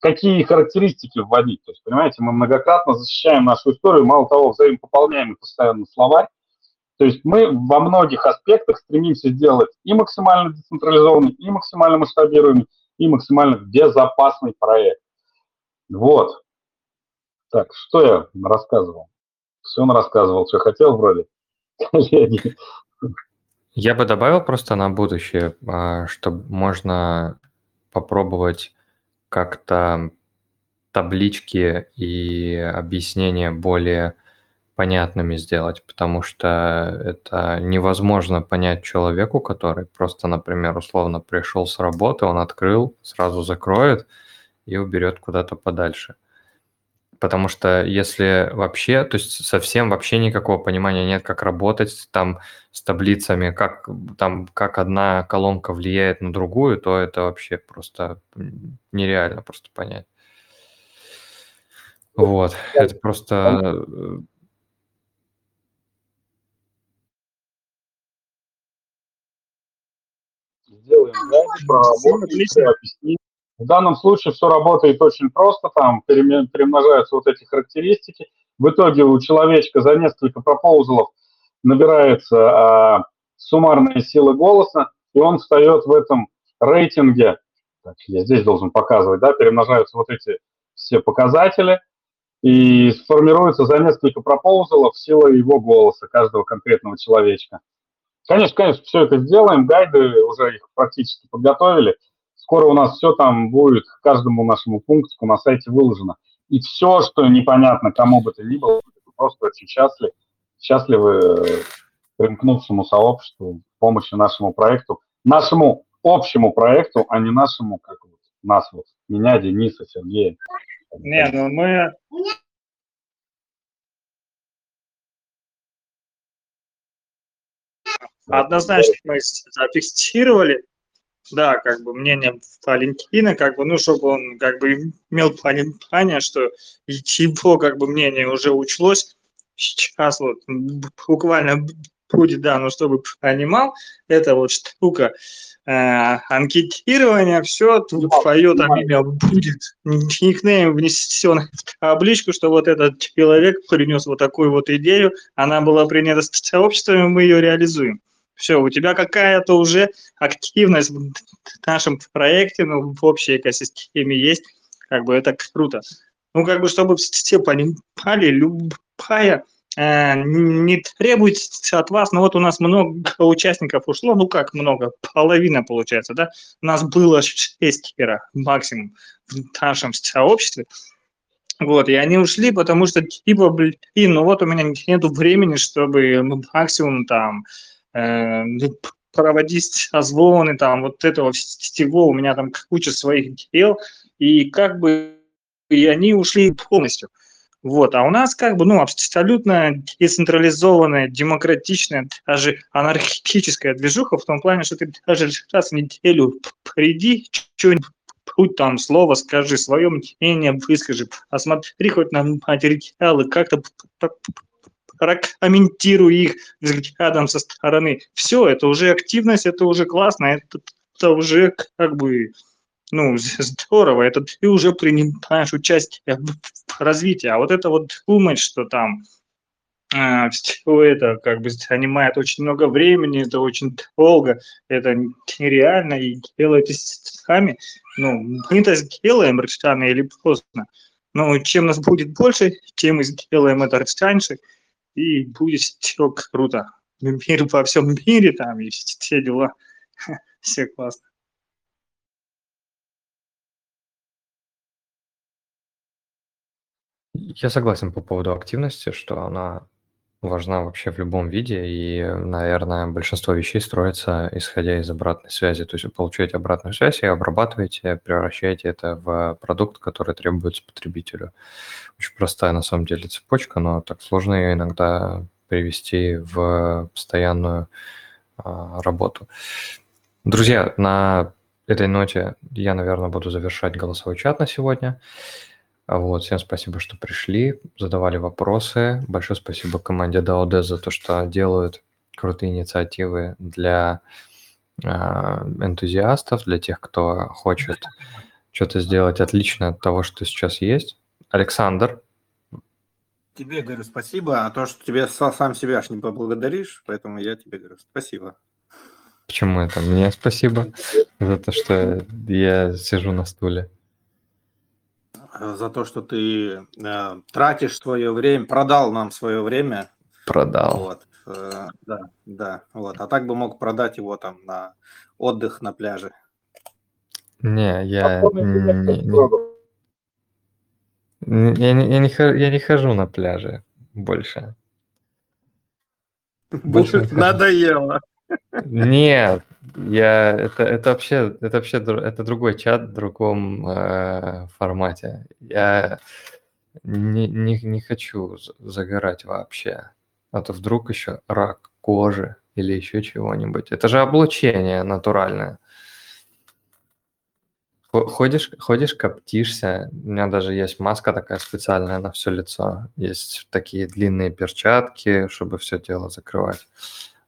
какие характеристики вводить. То есть, понимаете, мы многократно защищаем нашу историю, мало того, взаимопополняем постоянно словарь, то есть мы во многих аспектах стремимся сделать и максимально децентрализованный, и максимально масштабируемый, и максимально безопасный проект. Вот. Так, что я рассказывал? Все он рассказывал, что хотел вроде. *laughs* Я бы добавил просто на будущее, а, чтобы можно попробовать как-то таблички и объяснения более понятными сделать, потому что это невозможно понять человеку, который просто, например, условно пришел с работы, он открыл, сразу закроет и уберет куда-то подальше. Потому что если вообще, то есть совсем вообще никакого понимания нет, как работать там с таблицами, как там как одна колонка влияет на другую, то это вообще просто нереально просто понять. Вот, это просто проработать, В данном случае все работает очень просто, там перемножаются вот эти характеристики. В итоге у человечка за несколько пропоузлов набирается а, суммарная сила голоса, и он встает в этом рейтинге. Так, я здесь должен показывать, да, перемножаются вот эти все показатели, и сформируется за несколько пропоузлов сила его голоса каждого конкретного человечка. Конечно, конечно, все это сделаем, гайды уже их практически подготовили. Скоро у нас все там будет, каждому нашему пунктику на сайте выложено. И все, что непонятно кому бы то ни было, просто очень счастливы, счастливы э, примкнувшему сообществу, помощи нашему проекту, нашему общему проекту, а не нашему, как вот, нас вот, меня, Дениса, Сергея. Не, ну мы Однозначно мы зафиксировали, да, как бы мнение Валентина, как бы, ну, чтобы он как бы имел понимание, что его как бы мнение уже учлось, сейчас вот буквально будет, да, но чтобы понимал, это вот штука э, анкетирование, все, твое там имя будет, никнейм внесен в табличку, что вот этот человек принес вот такую вот идею, она была принята сообществом, мы ее реализуем. Все, у тебя какая-то уже активность в нашем проекте, ну, в общей экосистеме есть, как бы это круто. Ну, как бы, чтобы все понимали, любая э, не требуется от вас, ну вот у нас много участников ушло, ну как много, половина получается, да, у нас было 6 максимум в нашем сообществе, вот, и они ушли, потому что, типа, блин, ну вот у меня нету времени, чтобы максимум там проводить созвоны, там, вот этого всего, у меня там куча своих дел, и как бы и они ушли полностью. Вот, а у нас как бы, ну, абсолютно децентрализованная, демократичная, даже анархическая движуха в том плане, что ты даже раз в неделю приди, что-нибудь там слово скажи, свое мнение выскажи, посмотри хоть на материалы, как-то прокомментируй их взглядом со стороны. Все, это уже активность, это уже классно, это, это уже как бы ну, *laughs* здорово, это ты уже принимаешь участие в развитии. А вот это вот думать, что там э, все это как бы занимает очень много времени, это очень долго, это нереально, и делайте сами. Ну, мы это сделаем рано или поздно. Но чем нас будет больше, тем мы сделаем это раньше, и будет все круто. Мир во всем мире там и все дела. *laughs* Все классно. Я согласен по поводу активности, что она важна вообще в любом виде, и, наверное, большинство вещей строится исходя из обратной связи. То есть вы получаете обратную связь и обрабатываете, превращаете это в продукт, который требуется потребителю. Очень простая на самом деле цепочка, но так сложно ее иногда привести в постоянную а, работу. Друзья, на этой ноте я, наверное, буду завершать голосовой чат на сегодня. А вот, всем спасибо, что пришли, задавали вопросы. Большое спасибо команде DAOD за то, что делают крутые инициативы для э, энтузиастов, для тех, кто хочет что-то сделать отлично от того, что сейчас есть. Александр. Тебе говорю спасибо, а то, что тебе сам себя аж не поблагодаришь, поэтому я тебе говорю спасибо. Почему это? Мне спасибо за то, что я сижу на стуле. Э, за то, что ты э, тратишь свое время, продал нам свое время. Продал. Вот, э, да, да, вот. А так бы мог продать его там на отдых на пляже. Не, я не, не, я, не, я, не, я не хожу на пляже больше. больше Надоело. Нет, я это это вообще это вообще это другой чат в другом э, формате. Я не, не, не хочу загорать вообще. А то вдруг еще рак кожи или еще чего-нибудь. Это же облучение натуральное. Ходишь, ходишь, коптишься. У меня даже есть маска такая специальная на все лицо. Есть такие длинные перчатки, чтобы все тело закрывать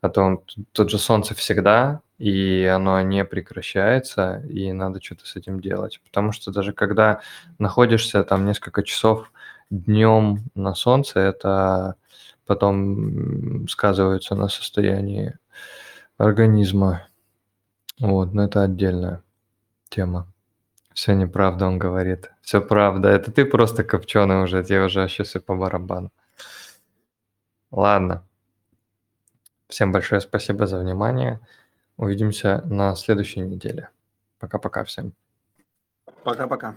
а то тут же солнце всегда, и оно не прекращается, и надо что-то с этим делать. Потому что даже когда находишься там несколько часов днем на солнце, это потом сказывается на состоянии организма. Вот, но это отдельная тема. Все неправда, он говорит. Все правда. Это ты просто копченый уже, тебе уже сейчас и по барабану. Ладно. Всем большое спасибо за внимание. Увидимся на следующей неделе. Пока-пока всем. Пока-пока.